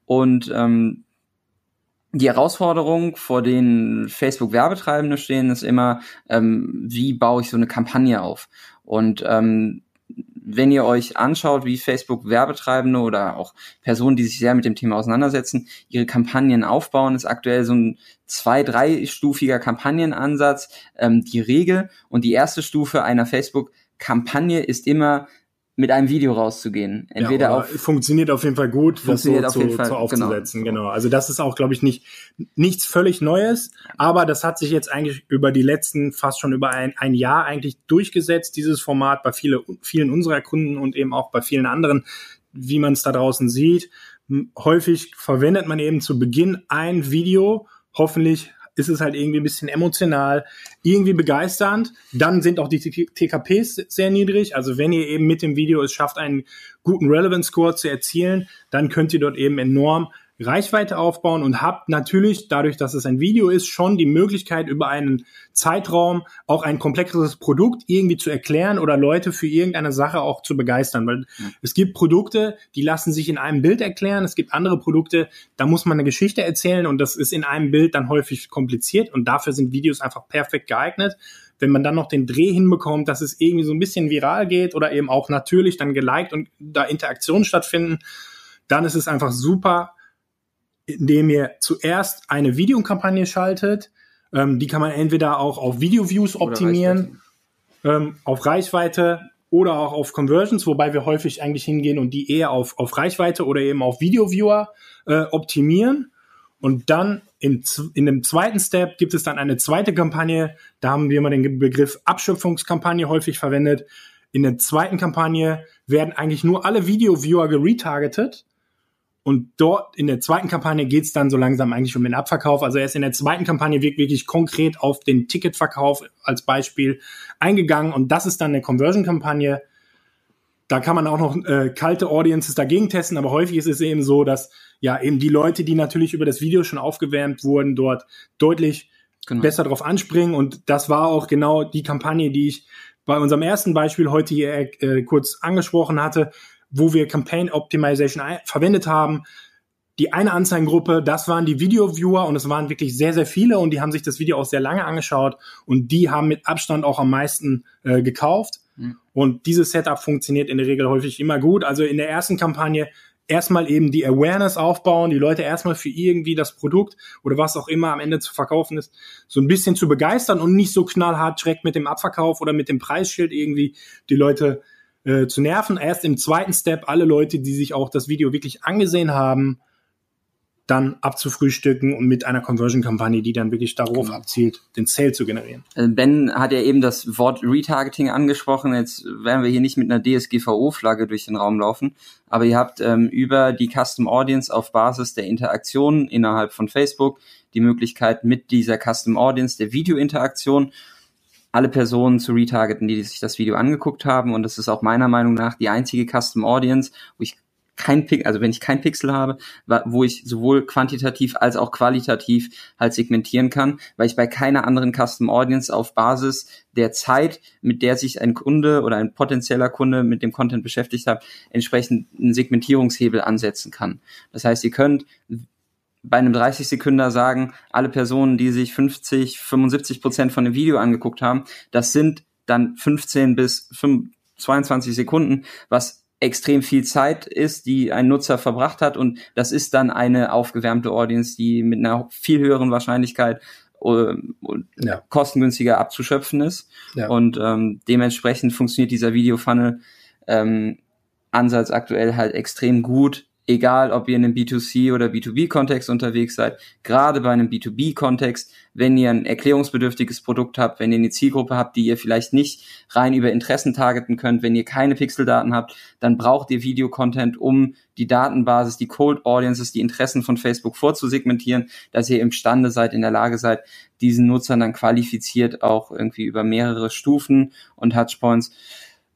Und ähm, die Herausforderung, vor denen Facebook-Werbetreibende stehen, ist immer, ähm, wie baue ich so eine Kampagne auf? Und ähm, wenn ihr euch anschaut, wie Facebook Werbetreibende oder auch Personen, die sich sehr mit dem Thema auseinandersetzen, ihre Kampagnen aufbauen, ist aktuell so ein zwei-, dreistufiger Kampagnenansatz ähm, die Regel. Und die erste Stufe einer Facebook-Kampagne ist immer mit einem Video rauszugehen. Entweder ja, auf funktioniert auf jeden Fall gut, funktioniert das so, auf jeden Fall, so aufzusetzen. Genau. genau. Also das ist auch, glaube ich, nicht nichts völlig Neues, aber das hat sich jetzt eigentlich über die letzten fast schon über ein, ein Jahr eigentlich durchgesetzt. Dieses Format bei viele, vielen unserer Kunden und eben auch bei vielen anderen, wie man es da draußen sieht. Häufig verwendet man eben zu Beginn ein Video. Hoffentlich ist es halt irgendwie ein bisschen emotional, irgendwie begeisternd. Dann sind auch die TKPs sehr niedrig. Also wenn ihr eben mit dem Video es schafft, einen guten Relevance Score zu erzielen, dann könnt ihr dort eben enorm Reichweite aufbauen und habt natürlich, dadurch, dass es ein Video ist, schon die Möglichkeit, über einen Zeitraum auch ein komplexeres Produkt irgendwie zu erklären oder Leute für irgendeine Sache auch zu begeistern. Weil ja. es gibt Produkte, die lassen sich in einem Bild erklären. Es gibt andere Produkte, da muss man eine Geschichte erzählen und das ist in einem Bild dann häufig kompliziert und dafür sind Videos einfach perfekt geeignet wenn man dann noch den Dreh hinbekommt, dass es irgendwie so ein bisschen viral geht oder eben auch natürlich dann geliked und da Interaktionen stattfinden, dann ist es einfach super indem ihr zuerst eine Videokampagne schaltet. Ähm, die kann man entweder auch auf Video-Views optimieren, Reichweite. Ähm, auf Reichweite oder auch auf Conversions, wobei wir häufig eigentlich hingehen und die eher auf, auf Reichweite oder eben auf Video-Viewer äh, optimieren. Und dann im, in dem zweiten Step gibt es dann eine zweite Kampagne. Da haben wir mal den Begriff Abschöpfungskampagne häufig verwendet. In der zweiten Kampagne werden eigentlich nur alle Video-Viewer geretargetet und dort in der zweiten Kampagne geht's dann so langsam eigentlich um den Abverkauf. Also er ist in der zweiten Kampagne wirklich, wirklich konkret auf den Ticketverkauf als Beispiel eingegangen. Und das ist dann eine Conversion-Kampagne. Da kann man auch noch äh, kalte Audiences dagegen testen, aber häufig ist es eben so, dass ja eben die Leute, die natürlich über das Video schon aufgewärmt wurden, dort deutlich genau. besser drauf anspringen. Und das war auch genau die Kampagne, die ich bei unserem ersten Beispiel heute hier äh, kurz angesprochen hatte wo wir Campaign Optimization verwendet haben. Die eine Anzeigengruppe, das waren die Video-Viewer und es waren wirklich sehr, sehr viele und die haben sich das Video auch sehr lange angeschaut und die haben mit Abstand auch am meisten äh, gekauft. Mhm. Und dieses Setup funktioniert in der Regel häufig immer gut. Also in der ersten Kampagne erstmal eben die Awareness aufbauen, die Leute erstmal für irgendwie das Produkt oder was auch immer am Ende zu verkaufen ist, so ein bisschen zu begeistern und nicht so knallhart direkt mit dem Abverkauf oder mit dem Preisschild irgendwie die Leute äh, zu nerven. Erst im zweiten Step alle Leute, die sich auch das Video wirklich angesehen haben, dann abzufrühstücken und mit einer Conversion-Kampagne, die dann wirklich darauf genau. abzielt, den Sale zu generieren. Äh, ben hat ja eben das Wort Retargeting angesprochen. Jetzt werden wir hier nicht mit einer DSGVO-Flagge durch den Raum laufen, aber ihr habt ähm, über die Custom Audience auf Basis der Interaktion innerhalb von Facebook die Möglichkeit mit dieser Custom Audience der Videointeraktion alle Personen zu retargeten, die sich das Video angeguckt haben. Und das ist auch meiner Meinung nach die einzige Custom Audience, wo ich kein Pixel, also wenn ich kein Pixel habe, wo ich sowohl quantitativ als auch qualitativ halt segmentieren kann, weil ich bei keiner anderen Custom Audience auf Basis der Zeit, mit der sich ein Kunde oder ein potenzieller Kunde mit dem Content beschäftigt hat, entsprechend einen Segmentierungshebel ansetzen kann. Das heißt, ihr könnt bei einem 30 Sekünder sagen, alle Personen, die sich 50, 75 Prozent von dem Video angeguckt haben, das sind dann 15 bis 22 Sekunden, was extrem viel Zeit ist, die ein Nutzer verbracht hat und das ist dann eine aufgewärmte Audience, die mit einer viel höheren Wahrscheinlichkeit äh, ja. kostengünstiger abzuschöpfen ist ja. und ähm, dementsprechend funktioniert dieser Video-Funnel ähm, Ansatz aktuell halt extrem gut egal ob ihr in einem B2C oder B2B-Kontext unterwegs seid, gerade bei einem B2B-Kontext, wenn ihr ein erklärungsbedürftiges Produkt habt, wenn ihr eine Zielgruppe habt, die ihr vielleicht nicht rein über Interessen targeten könnt, wenn ihr keine Pixeldaten habt, dann braucht ihr Videocontent, um die Datenbasis, die Cold Audiences, die Interessen von Facebook vorzusegmentieren, dass ihr imstande seid, in der Lage seid, diesen Nutzern dann qualifiziert auch irgendwie über mehrere Stufen und Touchpoints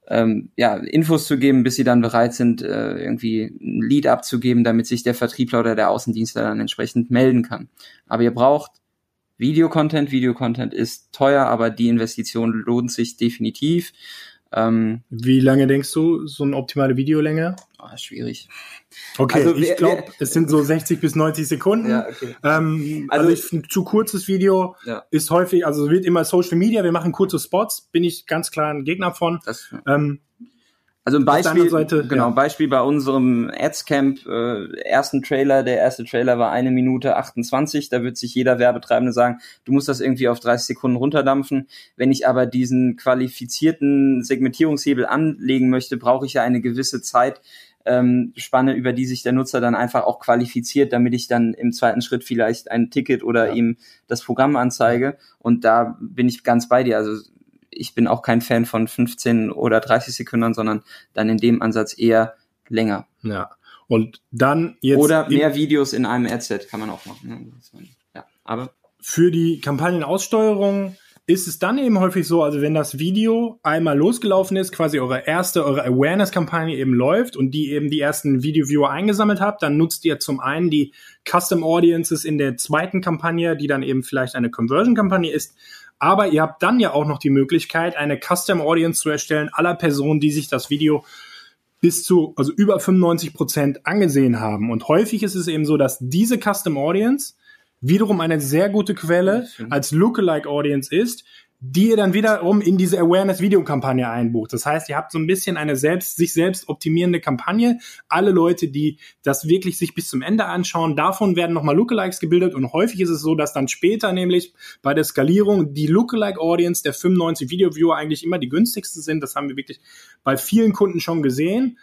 ähm, ja, Infos zu geben, bis sie dann bereit sind, äh, irgendwie ein Lead abzugeben, damit sich der Vertriebler oder der Außendienstler dann entsprechend melden kann. Aber ihr braucht Videocontent. Videocontent ist teuer, aber die Investition lohnt sich definitiv. Ähm, Wie lange denkst du, so eine optimale Videolänge? Oh, schwierig. Okay, also, ich glaube, es sind so 60 bis 90 Sekunden. Ja, okay. ähm, also, also ich, ein zu kurzes Video ja. ist häufig, also wird immer Social Media, wir machen kurze Spots, bin ich ganz klar ein Gegner von. Das, ähm, also ein Beispiel, Seite, genau, ja. Beispiel bei unserem Adscamp, äh, ersten Trailer, der erste Trailer war eine Minute 28, da wird sich jeder Werbetreibende sagen, du musst das irgendwie auf 30 Sekunden runterdampfen. Wenn ich aber diesen qualifizierten Segmentierungshebel anlegen möchte, brauche ich ja eine gewisse Zeit, ähm, Spanne, über die sich der Nutzer dann einfach auch qualifiziert, damit ich dann im zweiten Schritt vielleicht ein Ticket oder ja. ihm das Programm anzeige. Und da bin ich ganz bei dir. Also ich bin auch kein Fan von 15 oder 30 Sekunden, sondern dann in dem Ansatz eher länger. Ja. Und dann jetzt. Oder mehr Videos in einem Adset kann man auch machen. Ne? Ja, aber. Für die Kampagnenaussteuerung ist es dann eben häufig so, also wenn das Video einmal losgelaufen ist, quasi eure erste, eure Awareness-Kampagne eben läuft und die eben die ersten Video-Viewer eingesammelt habt, dann nutzt ihr zum einen die Custom Audiences in der zweiten Kampagne, die dann eben vielleicht eine Conversion-Kampagne ist, aber ihr habt dann ja auch noch die Möglichkeit, eine Custom Audience zu erstellen aller Personen, die sich das Video bis zu, also über 95 Prozent angesehen haben. Und häufig ist es eben so, dass diese Custom Audience wiederum eine sehr gute Quelle als Lookalike Audience ist, die ihr dann wiederum in diese Awareness-Videokampagne einbucht. Das heißt, ihr habt so ein bisschen eine selbst, sich selbst optimierende Kampagne. Alle Leute, die das wirklich sich bis zum Ende anschauen, davon werden nochmal Lookalikes gebildet und häufig ist es so, dass dann später nämlich bei der Skalierung die Lookalike-Audience der 95 Video-Viewer eigentlich immer die günstigsten sind. Das haben wir wirklich bei vielen Kunden schon gesehen.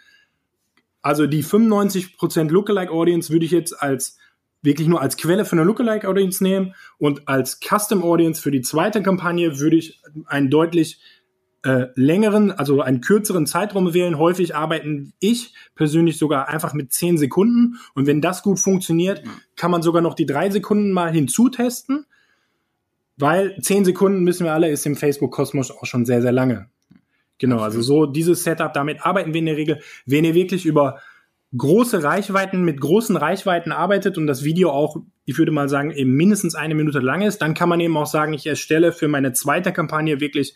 Also die 95% Lookalike-Audience würde ich jetzt als wirklich nur als Quelle für eine Lookalike Audience nehmen und als Custom Audience für die zweite Kampagne würde ich einen deutlich äh, längeren, also einen kürzeren Zeitraum wählen. Häufig arbeiten ich persönlich sogar einfach mit zehn Sekunden und wenn das gut funktioniert, kann man sogar noch die drei Sekunden mal hinzutesten, weil zehn Sekunden müssen wir alle ist im Facebook-Kosmos auch schon sehr, sehr lange. Genau, also so dieses Setup, damit arbeiten wir in der Regel. Wenn ihr wirklich über große Reichweiten mit großen Reichweiten arbeitet und das Video auch, ich würde mal sagen, eben mindestens eine Minute lang ist, dann kann man eben auch sagen, ich erstelle für meine zweite Kampagne wirklich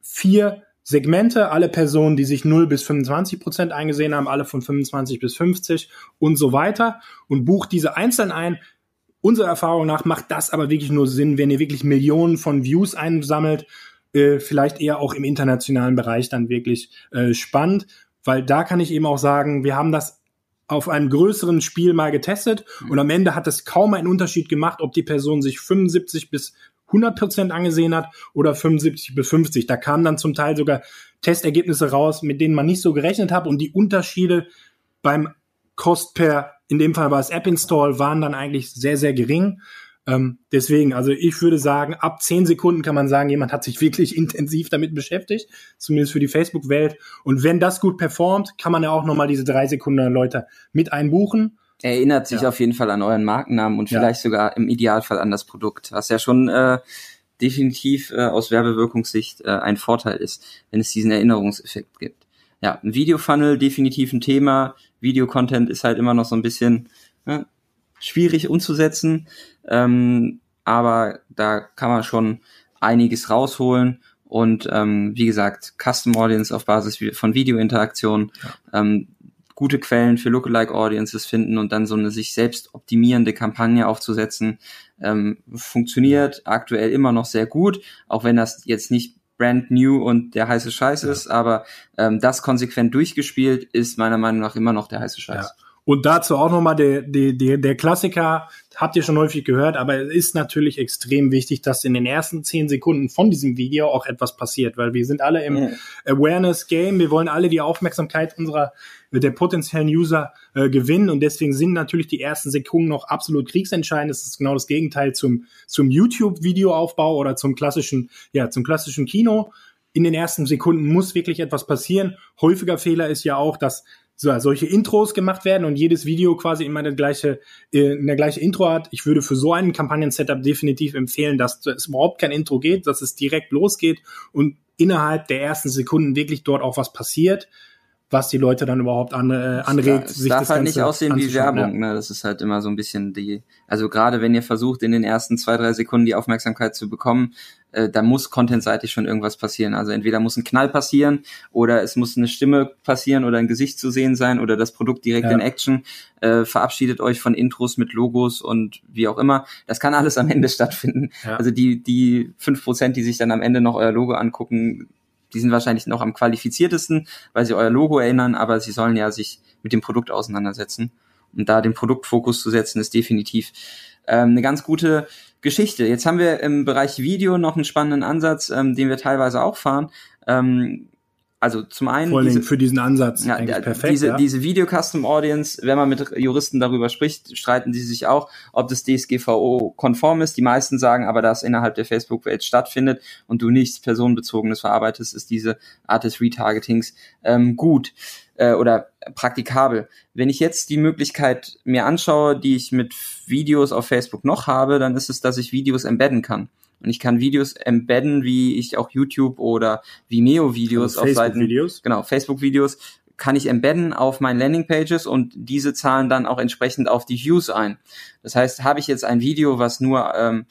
vier Segmente, alle Personen, die sich 0 bis 25 Prozent eingesehen haben, alle von 25 bis 50 und so weiter und bucht diese einzeln ein. Unserer Erfahrung nach macht das aber wirklich nur Sinn, wenn ihr wirklich Millionen von Views einsammelt, äh, vielleicht eher auch im internationalen Bereich dann wirklich äh, spannend, weil da kann ich eben auch sagen, wir haben das auf einem größeren Spiel mal getestet und am Ende hat es kaum einen Unterschied gemacht, ob die Person sich 75 bis 100 Prozent angesehen hat oder 75 bis 50. Da kamen dann zum Teil sogar Testergebnisse raus, mit denen man nicht so gerechnet hat und die Unterschiede beim Cost per, in dem Fall war es App Install, waren dann eigentlich sehr, sehr gering. Ähm, deswegen, also ich würde sagen, ab zehn Sekunden kann man sagen, jemand hat sich wirklich intensiv damit beschäftigt, zumindest für die Facebook-Welt. Und wenn das gut performt, kann man ja auch nochmal diese drei Sekunden Leute mit einbuchen. Erinnert sich ja. auf jeden Fall an euren Markennamen und vielleicht ja. sogar im Idealfall an das Produkt, was ja schon äh, definitiv äh, aus Werbewirkungssicht äh, ein Vorteil ist, wenn es diesen Erinnerungseffekt gibt. Ja, ein Videofunnel definitiv ein Thema. Videocontent ist halt immer noch so ein bisschen ne, schwierig umzusetzen. Ähm, aber da kann man schon einiges rausholen. Und ähm, wie gesagt, Custom Audience auf Basis von Videointeraktion, ja. ähm, gute Quellen für Lookalike Audiences finden und dann so eine sich selbst optimierende Kampagne aufzusetzen, ähm, funktioniert aktuell immer noch sehr gut, auch wenn das jetzt nicht brand new und der heiße Scheiß ja. ist, aber ähm, das konsequent durchgespielt ist meiner Meinung nach immer noch der heiße Scheiß. Ja. Und dazu auch nochmal der, der, der, der Klassiker, habt ihr schon häufig gehört, aber es ist natürlich extrem wichtig, dass in den ersten zehn Sekunden von diesem Video auch etwas passiert, weil wir sind alle im ja. Awareness-Game, wir wollen alle die Aufmerksamkeit unserer, der potenziellen User äh, gewinnen und deswegen sind natürlich die ersten Sekunden noch absolut kriegsentscheidend. Das ist genau das Gegenteil zum, zum YouTube-Videoaufbau oder zum klassischen, ja, zum klassischen Kino in den ersten Sekunden muss wirklich etwas passieren. Häufiger Fehler ist ja auch, dass so, solche Intros gemacht werden und jedes Video quasi immer eine gleiche, äh, eine gleiche Intro hat. Ich würde für so einen Kampagnen-Setup definitiv empfehlen, dass es überhaupt kein Intro geht, dass es direkt losgeht und innerhalb der ersten Sekunden wirklich dort auch was passiert was die Leute dann überhaupt an, äh, anregt. Es sich darf das halt Ganze nicht aussehen wie Werbung. Ne? Das ist halt immer so ein bisschen die, also gerade wenn ihr versucht, in den ersten zwei, drei Sekunden die Aufmerksamkeit zu bekommen, äh, da muss contentseitig schon irgendwas passieren. Also entweder muss ein Knall passieren oder es muss eine Stimme passieren oder ein Gesicht zu sehen sein oder das Produkt direkt ja. in Action. Äh, verabschiedet euch von Intros mit Logos und wie auch immer. Das kann alles am Ende stattfinden. Ja. Also die, die fünf Prozent, die sich dann am Ende noch euer Logo angucken, die sind wahrscheinlich noch am qualifiziertesten, weil sie euer Logo erinnern, aber sie sollen ja sich mit dem Produkt auseinandersetzen. Und da den Produktfokus zu setzen, ist definitiv ähm, eine ganz gute Geschichte. Jetzt haben wir im Bereich Video noch einen spannenden Ansatz, ähm, den wir teilweise auch fahren. Ähm, also zum einen Vor diese, für diesen Ansatz ja, eigentlich perfekt. Diese, ja. diese Video Custom Audience, wenn man mit Juristen darüber spricht, streiten sie sich auch, ob das DSGVO konform ist. Die meisten sagen aber, dass innerhalb der Facebook-Welt stattfindet und du nichts personenbezogenes verarbeitest, ist diese Art des Retargetings ähm, gut äh, oder praktikabel. Wenn ich jetzt die Möglichkeit mir anschaue, die ich mit Videos auf Facebook noch habe, dann ist es, dass ich Videos embedden kann. Und ich kann Videos embedden, wie ich auch YouTube oder Vimeo-Videos also auf Seiten, Videos. genau, Facebook-Videos kann ich embedden auf meinen Landingpages und diese zahlen dann auch entsprechend auf die Views ein. Das heißt, habe ich jetzt ein Video, was nur ähm,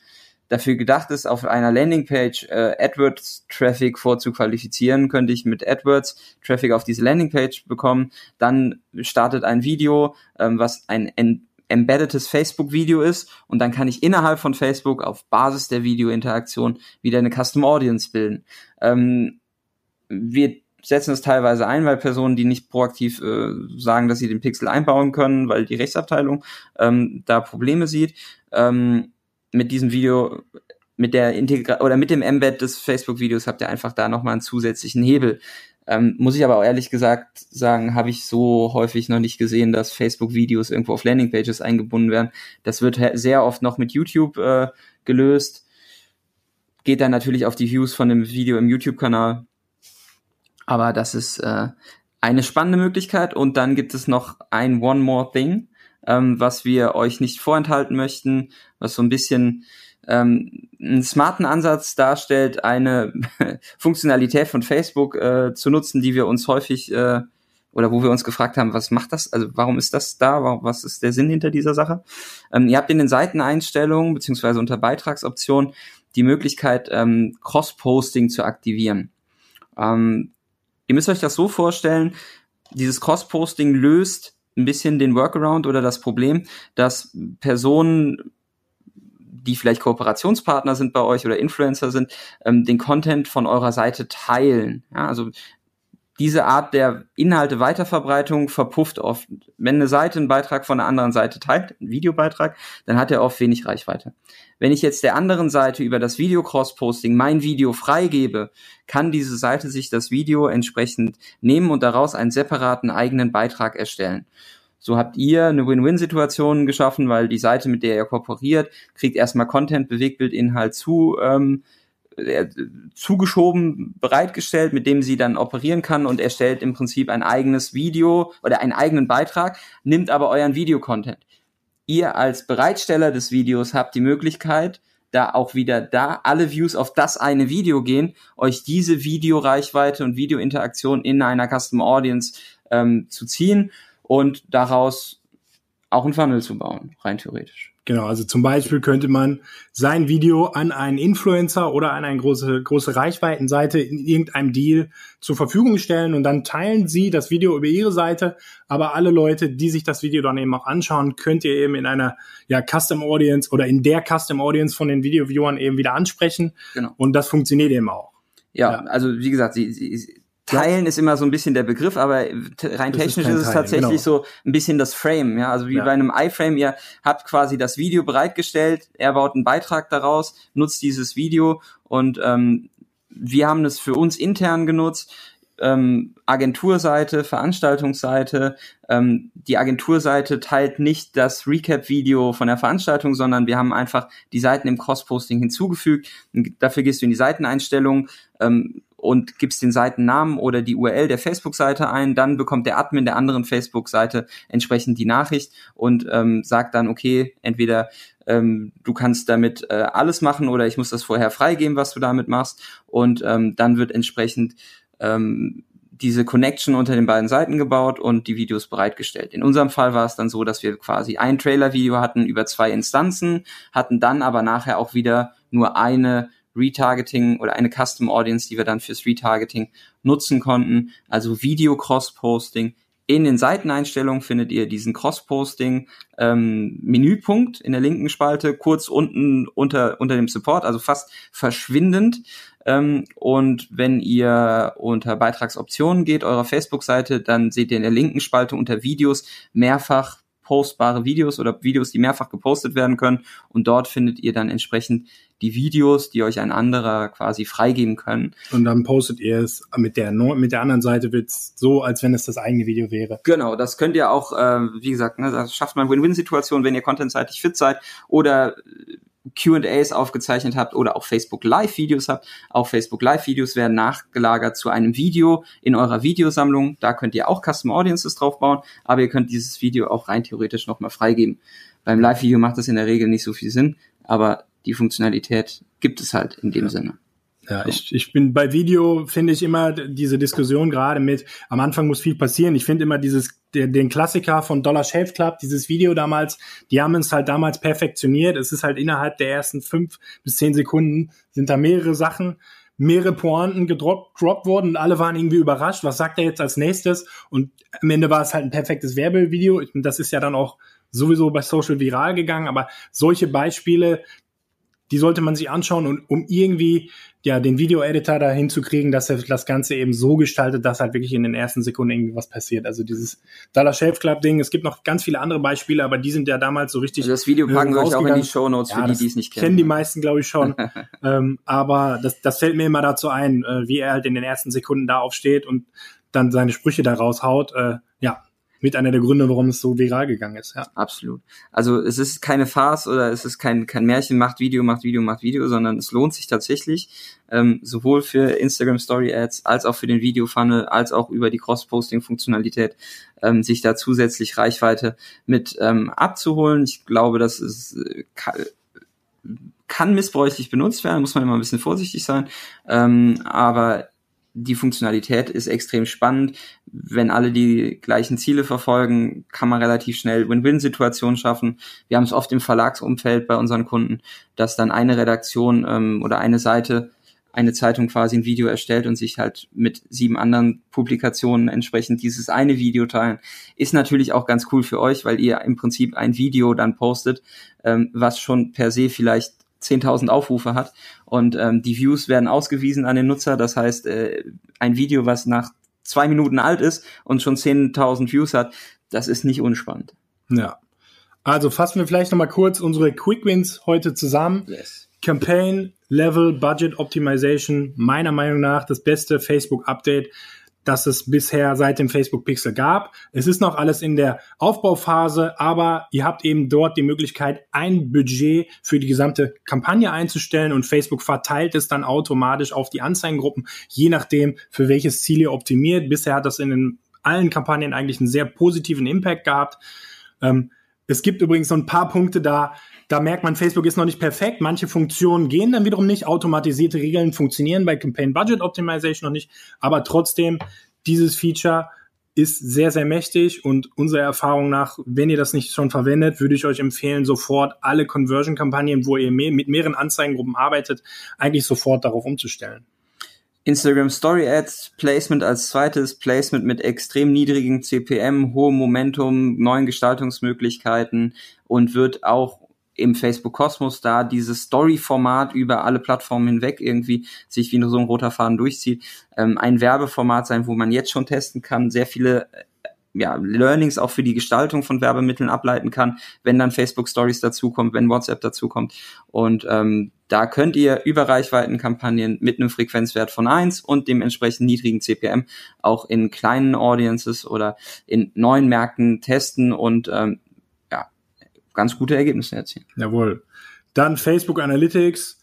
dafür gedacht ist, auf einer Landingpage äh, AdWords-Traffic vorzuqualifizieren, könnte ich mit AdWords-Traffic auf diese Landingpage bekommen. Dann startet ein Video, ähm, was ein embeddedes Facebook-Video ist und dann kann ich innerhalb von Facebook auf Basis der Videointeraktion wieder eine Custom Audience bilden. Ähm, wir setzen es teilweise ein, weil Personen, die nicht proaktiv äh, sagen, dass sie den Pixel einbauen können, weil die Rechtsabteilung ähm, da Probleme sieht. Ähm, mit diesem Video, mit der Integra oder mit dem Embed des Facebook-Videos habt ihr einfach da nochmal einen zusätzlichen Hebel. Ähm, muss ich aber auch ehrlich gesagt sagen, habe ich so häufig noch nicht gesehen, dass Facebook-Videos irgendwo auf Landingpages eingebunden werden. Das wird sehr oft noch mit YouTube äh, gelöst. Geht dann natürlich auf die Views von dem Video im YouTube-Kanal. Aber das ist äh, eine spannende Möglichkeit. Und dann gibt es noch ein One More Thing, ähm, was wir euch nicht vorenthalten möchten, was so ein bisschen ähm, einen smarten Ansatz darstellt, eine Funktionalität von Facebook äh, zu nutzen, die wir uns häufig äh, oder wo wir uns gefragt haben, was macht das? Also warum ist das da? Was ist der Sinn hinter dieser Sache? Ähm, ihr habt in den Seiteneinstellungen beziehungsweise unter Beitragsoptionen die Möglichkeit, ähm, Cross-Posting zu aktivieren. Ähm, ihr müsst euch das so vorstellen, dieses Cross-Posting löst ein bisschen den Workaround oder das Problem, dass Personen die vielleicht Kooperationspartner sind bei euch oder Influencer sind, ähm, den Content von eurer Seite teilen. Ja, also diese Art der Inhalte Weiterverbreitung verpufft oft. Wenn eine Seite einen Beitrag von einer anderen Seite teilt, einen Videobeitrag, dann hat er oft wenig Reichweite. Wenn ich jetzt der anderen Seite über das Video Cross-Posting mein Video freigebe, kann diese Seite sich das Video entsprechend nehmen und daraus einen separaten eigenen Beitrag erstellen. So habt ihr eine Win-Win-Situation geschaffen, weil die Seite, mit der ihr kooperiert, kriegt erstmal Content, Bewegtbildinhalt zu, ähm, äh, zugeschoben, bereitgestellt, mit dem sie dann operieren kann und erstellt im Prinzip ein eigenes Video oder einen eigenen Beitrag, nimmt aber euren Videocontent. Ihr als Bereitsteller des Videos habt die Möglichkeit, da auch wieder da alle Views auf das eine Video gehen, euch diese Videoreichweite und Videointeraktion in einer Custom Audience ähm, zu ziehen und daraus auch einen Funnel zu bauen, rein theoretisch. Genau, also zum Beispiel könnte man sein Video an einen Influencer oder an eine große, große Reichweitenseite in irgendeinem Deal zur Verfügung stellen und dann teilen sie das Video über ihre Seite, aber alle Leute, die sich das Video dann eben auch anschauen, könnt ihr eben in einer ja, Custom Audience oder in der Custom Audience von den Video-Viewern eben wieder ansprechen. Genau. Und das funktioniert eben auch. Ja, ja. also wie gesagt, sie, sie, Teilen ist immer so ein bisschen der Begriff, aber rein technisch ist, ist es Teilen, tatsächlich genau. so ein bisschen das Frame, ja, also wie ja. bei einem iFrame, ihr habt quasi das Video bereitgestellt, er baut einen Beitrag daraus, nutzt dieses Video und ähm, wir haben es für uns intern genutzt ähm, Agenturseite, Veranstaltungsseite. Ähm, die Agenturseite teilt nicht das Recap-Video von der Veranstaltung, sondern wir haben einfach die Seiten im Cross-Posting hinzugefügt. Dafür gehst du in die Seiteneinstellung ähm, und gibst den Seitennamen oder die URL der Facebook-Seite ein. Dann bekommt der Admin der anderen Facebook-Seite entsprechend die Nachricht und ähm, sagt dann, okay, entweder ähm, du kannst damit äh, alles machen oder ich muss das vorher freigeben, was du damit machst. Und ähm, dann wird entsprechend ähm, diese Connection unter den beiden Seiten gebaut und die Videos bereitgestellt. In unserem Fall war es dann so, dass wir quasi ein Trailer-Video hatten über zwei Instanzen, hatten dann aber nachher auch wieder nur eine Retargeting oder eine Custom Audience, die wir dann fürs Retargeting nutzen konnten. Also Video Cross-Posting. In den Seiteneinstellungen findet ihr diesen Cross-Posting ähm, Menüpunkt in der linken Spalte, kurz unten unter, unter dem Support, also fast verschwindend. Ähm, und wenn ihr unter Beitragsoptionen geht, eurer Facebook-Seite, dann seht ihr in der linken Spalte unter Videos mehrfach postbare Videos oder Videos, die mehrfach gepostet werden können. Und dort findet ihr dann entsprechend die Videos, die euch ein anderer quasi freigeben können. Und dann postet ihr es mit der mit der anderen Seite wird's so, als wenn es das eigene Video wäre. Genau, das könnt ihr auch, äh, wie gesagt, ne, das schafft man Win-Win-Situation, wenn ihr contentseitig fit seid oder QAs aufgezeichnet habt oder auch Facebook Live-Videos habt. Auch Facebook Live-Videos werden nachgelagert zu einem Video in eurer Videosammlung. Da könnt ihr auch Custom Audiences drauf bauen, aber ihr könnt dieses Video auch rein theoretisch nochmal freigeben. Beim Live-Video macht das in der Regel nicht so viel Sinn, aber die Funktionalität gibt es halt in dem ja. Sinne. Ja, ich, ich bin bei Video finde ich immer diese Diskussion gerade mit, am Anfang muss viel passieren. Ich finde immer dieses, den, den Klassiker von Dollar Shave Club, dieses Video damals, die haben es halt damals perfektioniert. Es ist halt innerhalb der ersten fünf bis zehn Sekunden sind da mehrere Sachen, mehrere Pointen gedroppt, gedroppt worden und alle waren irgendwie überrascht. Was sagt er jetzt als nächstes? Und am Ende war es halt ein perfektes Werbevideo. Das ist ja dann auch sowieso bei Social viral gegangen, aber solche Beispiele, die sollte man sich anschauen und um irgendwie ja den Video-Editor da hinzukriegen, dass er das Ganze eben so gestaltet, dass halt wirklich in den ersten Sekunden irgendwie was passiert. Also dieses Dollar Shave Club Ding. Es gibt noch ganz viele andere Beispiele, aber die sind ja damals so richtig. Also das Video packen wir euch auch in die Show Notes für ja, die, die es nicht kennen. Kennen die meisten, glaube ich schon. ähm, aber das, das fällt mir immer dazu ein, äh, wie er halt in den ersten Sekunden da aufsteht und dann seine Sprüche da raushaut. Äh, ja, mit einer der Gründe, warum es so viral gegangen ist. Ja. Absolut. Also es ist keine Farce oder es ist kein, kein Märchen, macht Video, macht Video, macht Video, sondern es lohnt sich tatsächlich, ähm, sowohl für Instagram Story Ads als auch für den Video Funnel, als auch über die Cross-Posting-Funktionalität, ähm, sich da zusätzlich Reichweite mit ähm, abzuholen. Ich glaube, das ist äh, kann, kann missbräuchlich benutzt werden, muss man immer ein bisschen vorsichtig sein. Ähm, aber die Funktionalität ist extrem spannend. Wenn alle die gleichen Ziele verfolgen, kann man relativ schnell Win-Win-Situationen schaffen. Wir haben es oft im Verlagsumfeld bei unseren Kunden, dass dann eine Redaktion ähm, oder eine Seite, eine Zeitung quasi ein Video erstellt und sich halt mit sieben anderen Publikationen entsprechend dieses eine Video teilen. Ist natürlich auch ganz cool für euch, weil ihr im Prinzip ein Video dann postet, ähm, was schon per se vielleicht 10.000 Aufrufe hat und ähm, die Views werden ausgewiesen an den Nutzer. Das heißt, äh, ein Video, was nach zwei Minuten alt ist und schon 10.000 Views hat, das ist nicht unspannend. Ja. Also fassen wir vielleicht nochmal kurz unsere Quick Wins heute zusammen. Yes. Campaign Level Budget Optimization, meiner Meinung nach das beste Facebook Update das es bisher seit dem Facebook Pixel gab. Es ist noch alles in der Aufbauphase, aber ihr habt eben dort die Möglichkeit, ein Budget für die gesamte Kampagne einzustellen und Facebook verteilt es dann automatisch auf die Anzeigengruppen, je nachdem, für welches Ziel ihr optimiert. Bisher hat das in den, allen Kampagnen eigentlich einen sehr positiven Impact gehabt. Ähm, es gibt übrigens so ein paar Punkte da, da merkt man, Facebook ist noch nicht perfekt. Manche Funktionen gehen dann wiederum nicht. Automatisierte Regeln funktionieren bei Campaign Budget Optimization noch nicht. Aber trotzdem, dieses Feature ist sehr, sehr mächtig und unserer Erfahrung nach, wenn ihr das nicht schon verwendet, würde ich euch empfehlen, sofort alle Conversion-Kampagnen, wo ihr mit mehreren Anzeigengruppen arbeitet, eigentlich sofort darauf umzustellen. Instagram Story Ads, Placement als zweites, Placement mit extrem niedrigen CPM, hohem Momentum, neuen Gestaltungsmöglichkeiten und wird auch im Facebook-Kosmos da dieses Story-Format über alle Plattformen hinweg irgendwie sich wie nur so ein roter Faden durchzieht, ähm, ein Werbeformat sein, wo man jetzt schon testen kann, sehr viele ja, Learnings auch für die Gestaltung von Werbemitteln ableiten kann, wenn dann Facebook Stories dazukommt, wenn WhatsApp dazukommt. Und ähm, da könnt ihr über Reichweitenkampagnen mit einem Frequenzwert von eins und dem entsprechend niedrigen CPM auch in kleinen Audiences oder in neuen Märkten testen und ähm, ja, ganz gute Ergebnisse erzielen. Jawohl. Dann Facebook Analytics.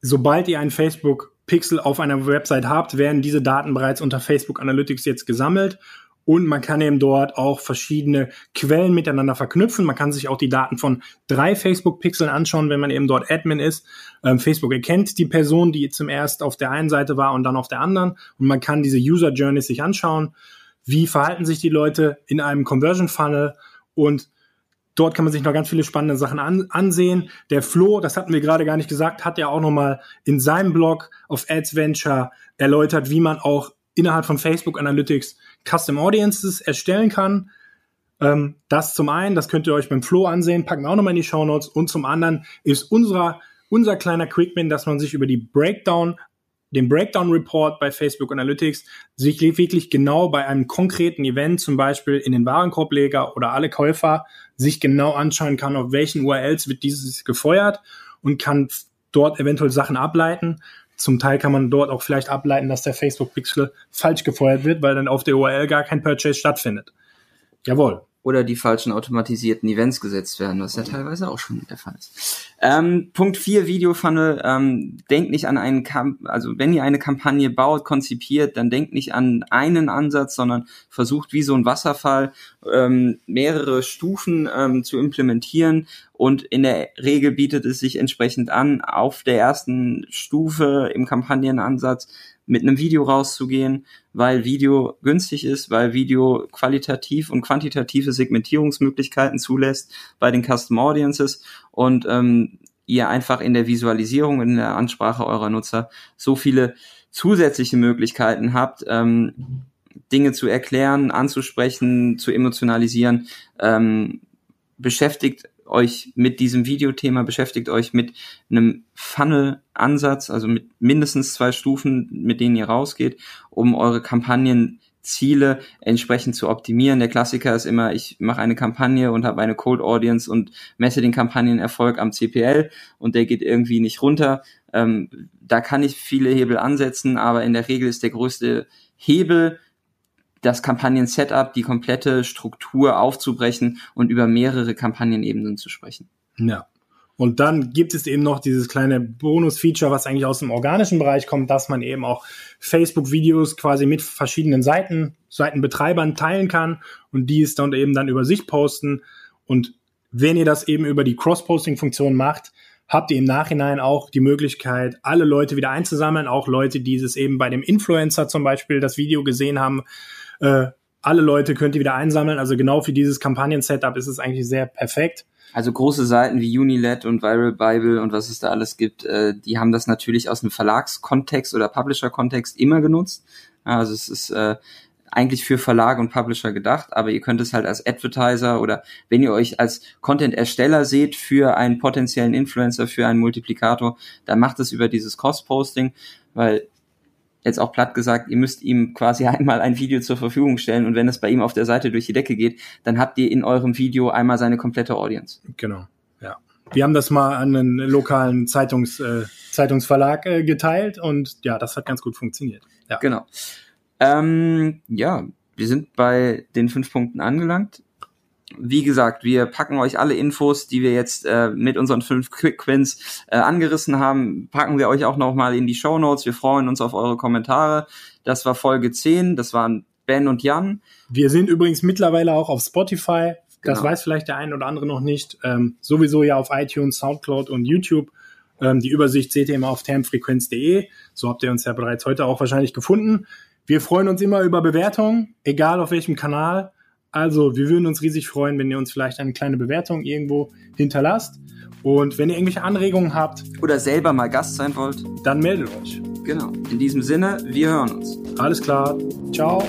Sobald ihr ein Facebook Pixel auf einer Website habt, werden diese Daten bereits unter Facebook Analytics jetzt gesammelt und man kann eben dort auch verschiedene Quellen miteinander verknüpfen. Man kann sich auch die Daten von drei Facebook-Pixeln anschauen, wenn man eben dort Admin ist. Ähm, Facebook erkennt die Person, die zum erst auf der einen Seite war und dann auf der anderen. Und man kann diese User Journeys sich anschauen. Wie verhalten sich die Leute in einem Conversion Funnel? Und Dort kann man sich noch ganz viele spannende Sachen an, ansehen. Der Flo, das hatten wir gerade gar nicht gesagt, hat ja auch nochmal in seinem Blog auf AdsVenture erläutert, wie man auch innerhalb von Facebook Analytics Custom Audiences erstellen kann. Ähm, das zum einen, das könnt ihr euch beim Flow ansehen, packen wir auch nochmal in die Show Notes. Und zum anderen ist unserer, unser kleiner Quickman, dass man sich über die Breakdown, den Breakdown Report bei Facebook Analytics sich wirklich genau bei einem konkreten Event, zum Beispiel in den Warenkorbleger oder alle Käufer, sich genau anschauen kann, auf welchen URLs wird dieses gefeuert und kann dort eventuell Sachen ableiten. Zum Teil kann man dort auch vielleicht ableiten, dass der Facebook-Pixel falsch gefeuert wird, weil dann auf der URL gar kein Purchase stattfindet. Jawohl oder die falschen automatisierten Events gesetzt werden, was ja teilweise auch schon der Fall ist. Ähm, Punkt 4, Videofunnel. Ähm, denkt nicht an einen Kamp also wenn ihr eine Kampagne baut, konzipiert, dann denkt nicht an einen Ansatz, sondern versucht wie so ein Wasserfall ähm, mehrere Stufen ähm, zu implementieren und in der Regel bietet es sich entsprechend an, auf der ersten Stufe im Kampagnenansatz mit einem Video rauszugehen, weil Video günstig ist, weil Video qualitativ und quantitative Segmentierungsmöglichkeiten zulässt bei den Custom Audiences und ähm, ihr einfach in der Visualisierung, in der Ansprache eurer Nutzer so viele zusätzliche Möglichkeiten habt, ähm, Dinge zu erklären, anzusprechen, zu emotionalisieren, ähm, beschäftigt euch mit diesem Videothema, beschäftigt euch mit einem Funnel-Ansatz, also mit mindestens zwei Stufen, mit denen ihr rausgeht, um eure Kampagnenziele entsprechend zu optimieren. Der Klassiker ist immer, ich mache eine Kampagne und habe eine Cold Audience und messe den Kampagnenerfolg am CPL und der geht irgendwie nicht runter. Ähm, da kann ich viele Hebel ansetzen, aber in der Regel ist der größte Hebel das Kampagnen-Setup, die komplette Struktur aufzubrechen und über mehrere Kampagnenebenen zu sprechen. Ja. Und dann gibt es eben noch dieses kleine Bonus-Feature, was eigentlich aus dem organischen Bereich kommt, dass man eben auch Facebook-Videos quasi mit verschiedenen Seiten, Seitenbetreibern teilen kann und die es dann eben dann über sich posten. Und wenn ihr das eben über die Cross-Posting-Funktion macht, habt ihr im Nachhinein auch die Möglichkeit, alle Leute wieder einzusammeln, auch Leute, die es eben bei dem Influencer zum Beispiel das Video gesehen haben, äh, alle Leute könnt ihr wieder einsammeln. Also genau für dieses Kampagnen-Setup ist es eigentlich sehr perfekt. Also große Seiten wie Unilet und Viral Bible und was es da alles gibt, äh, die haben das natürlich aus einem Verlagskontext oder Publisher-Kontext immer genutzt. Also es ist äh, eigentlich für Verlag und Publisher gedacht, aber ihr könnt es halt als Advertiser oder wenn ihr euch als Content-Ersteller seht für einen potenziellen Influencer, für einen Multiplikator, dann macht es über dieses Cost-Posting, weil jetzt auch platt gesagt, ihr müsst ihm quasi einmal ein Video zur Verfügung stellen und wenn es bei ihm auf der Seite durch die Decke geht, dann habt ihr in eurem Video einmal seine komplette Audience. Genau, ja. Wir haben das mal an einen lokalen Zeitungs, äh, Zeitungsverlag äh, geteilt und ja, das hat ganz gut funktioniert. Ja. Genau. Ähm, ja, wir sind bei den fünf Punkten angelangt wie gesagt, wir packen euch alle Infos, die wir jetzt äh, mit unseren fünf Quick Wins äh, angerissen haben, packen wir euch auch nochmal in die Show Notes. Wir freuen uns auf eure Kommentare. Das war Folge 10, das waren Ben und Jan. Wir sind übrigens mittlerweile auch auf Spotify. Das genau. weiß vielleicht der ein oder andere noch nicht. Ähm, sowieso ja auf iTunes, Soundcloud und YouTube. Ähm, die Übersicht seht ihr immer auf termfrequenz.de. So habt ihr uns ja bereits heute auch wahrscheinlich gefunden. Wir freuen uns immer über Bewertungen, egal auf welchem Kanal. Also, wir würden uns riesig freuen, wenn ihr uns vielleicht eine kleine Bewertung irgendwo hinterlasst. Und wenn ihr irgendwelche Anregungen habt oder selber mal Gast sein wollt, dann meldet euch. Genau. In diesem Sinne, wir hören uns. Alles klar. Ciao.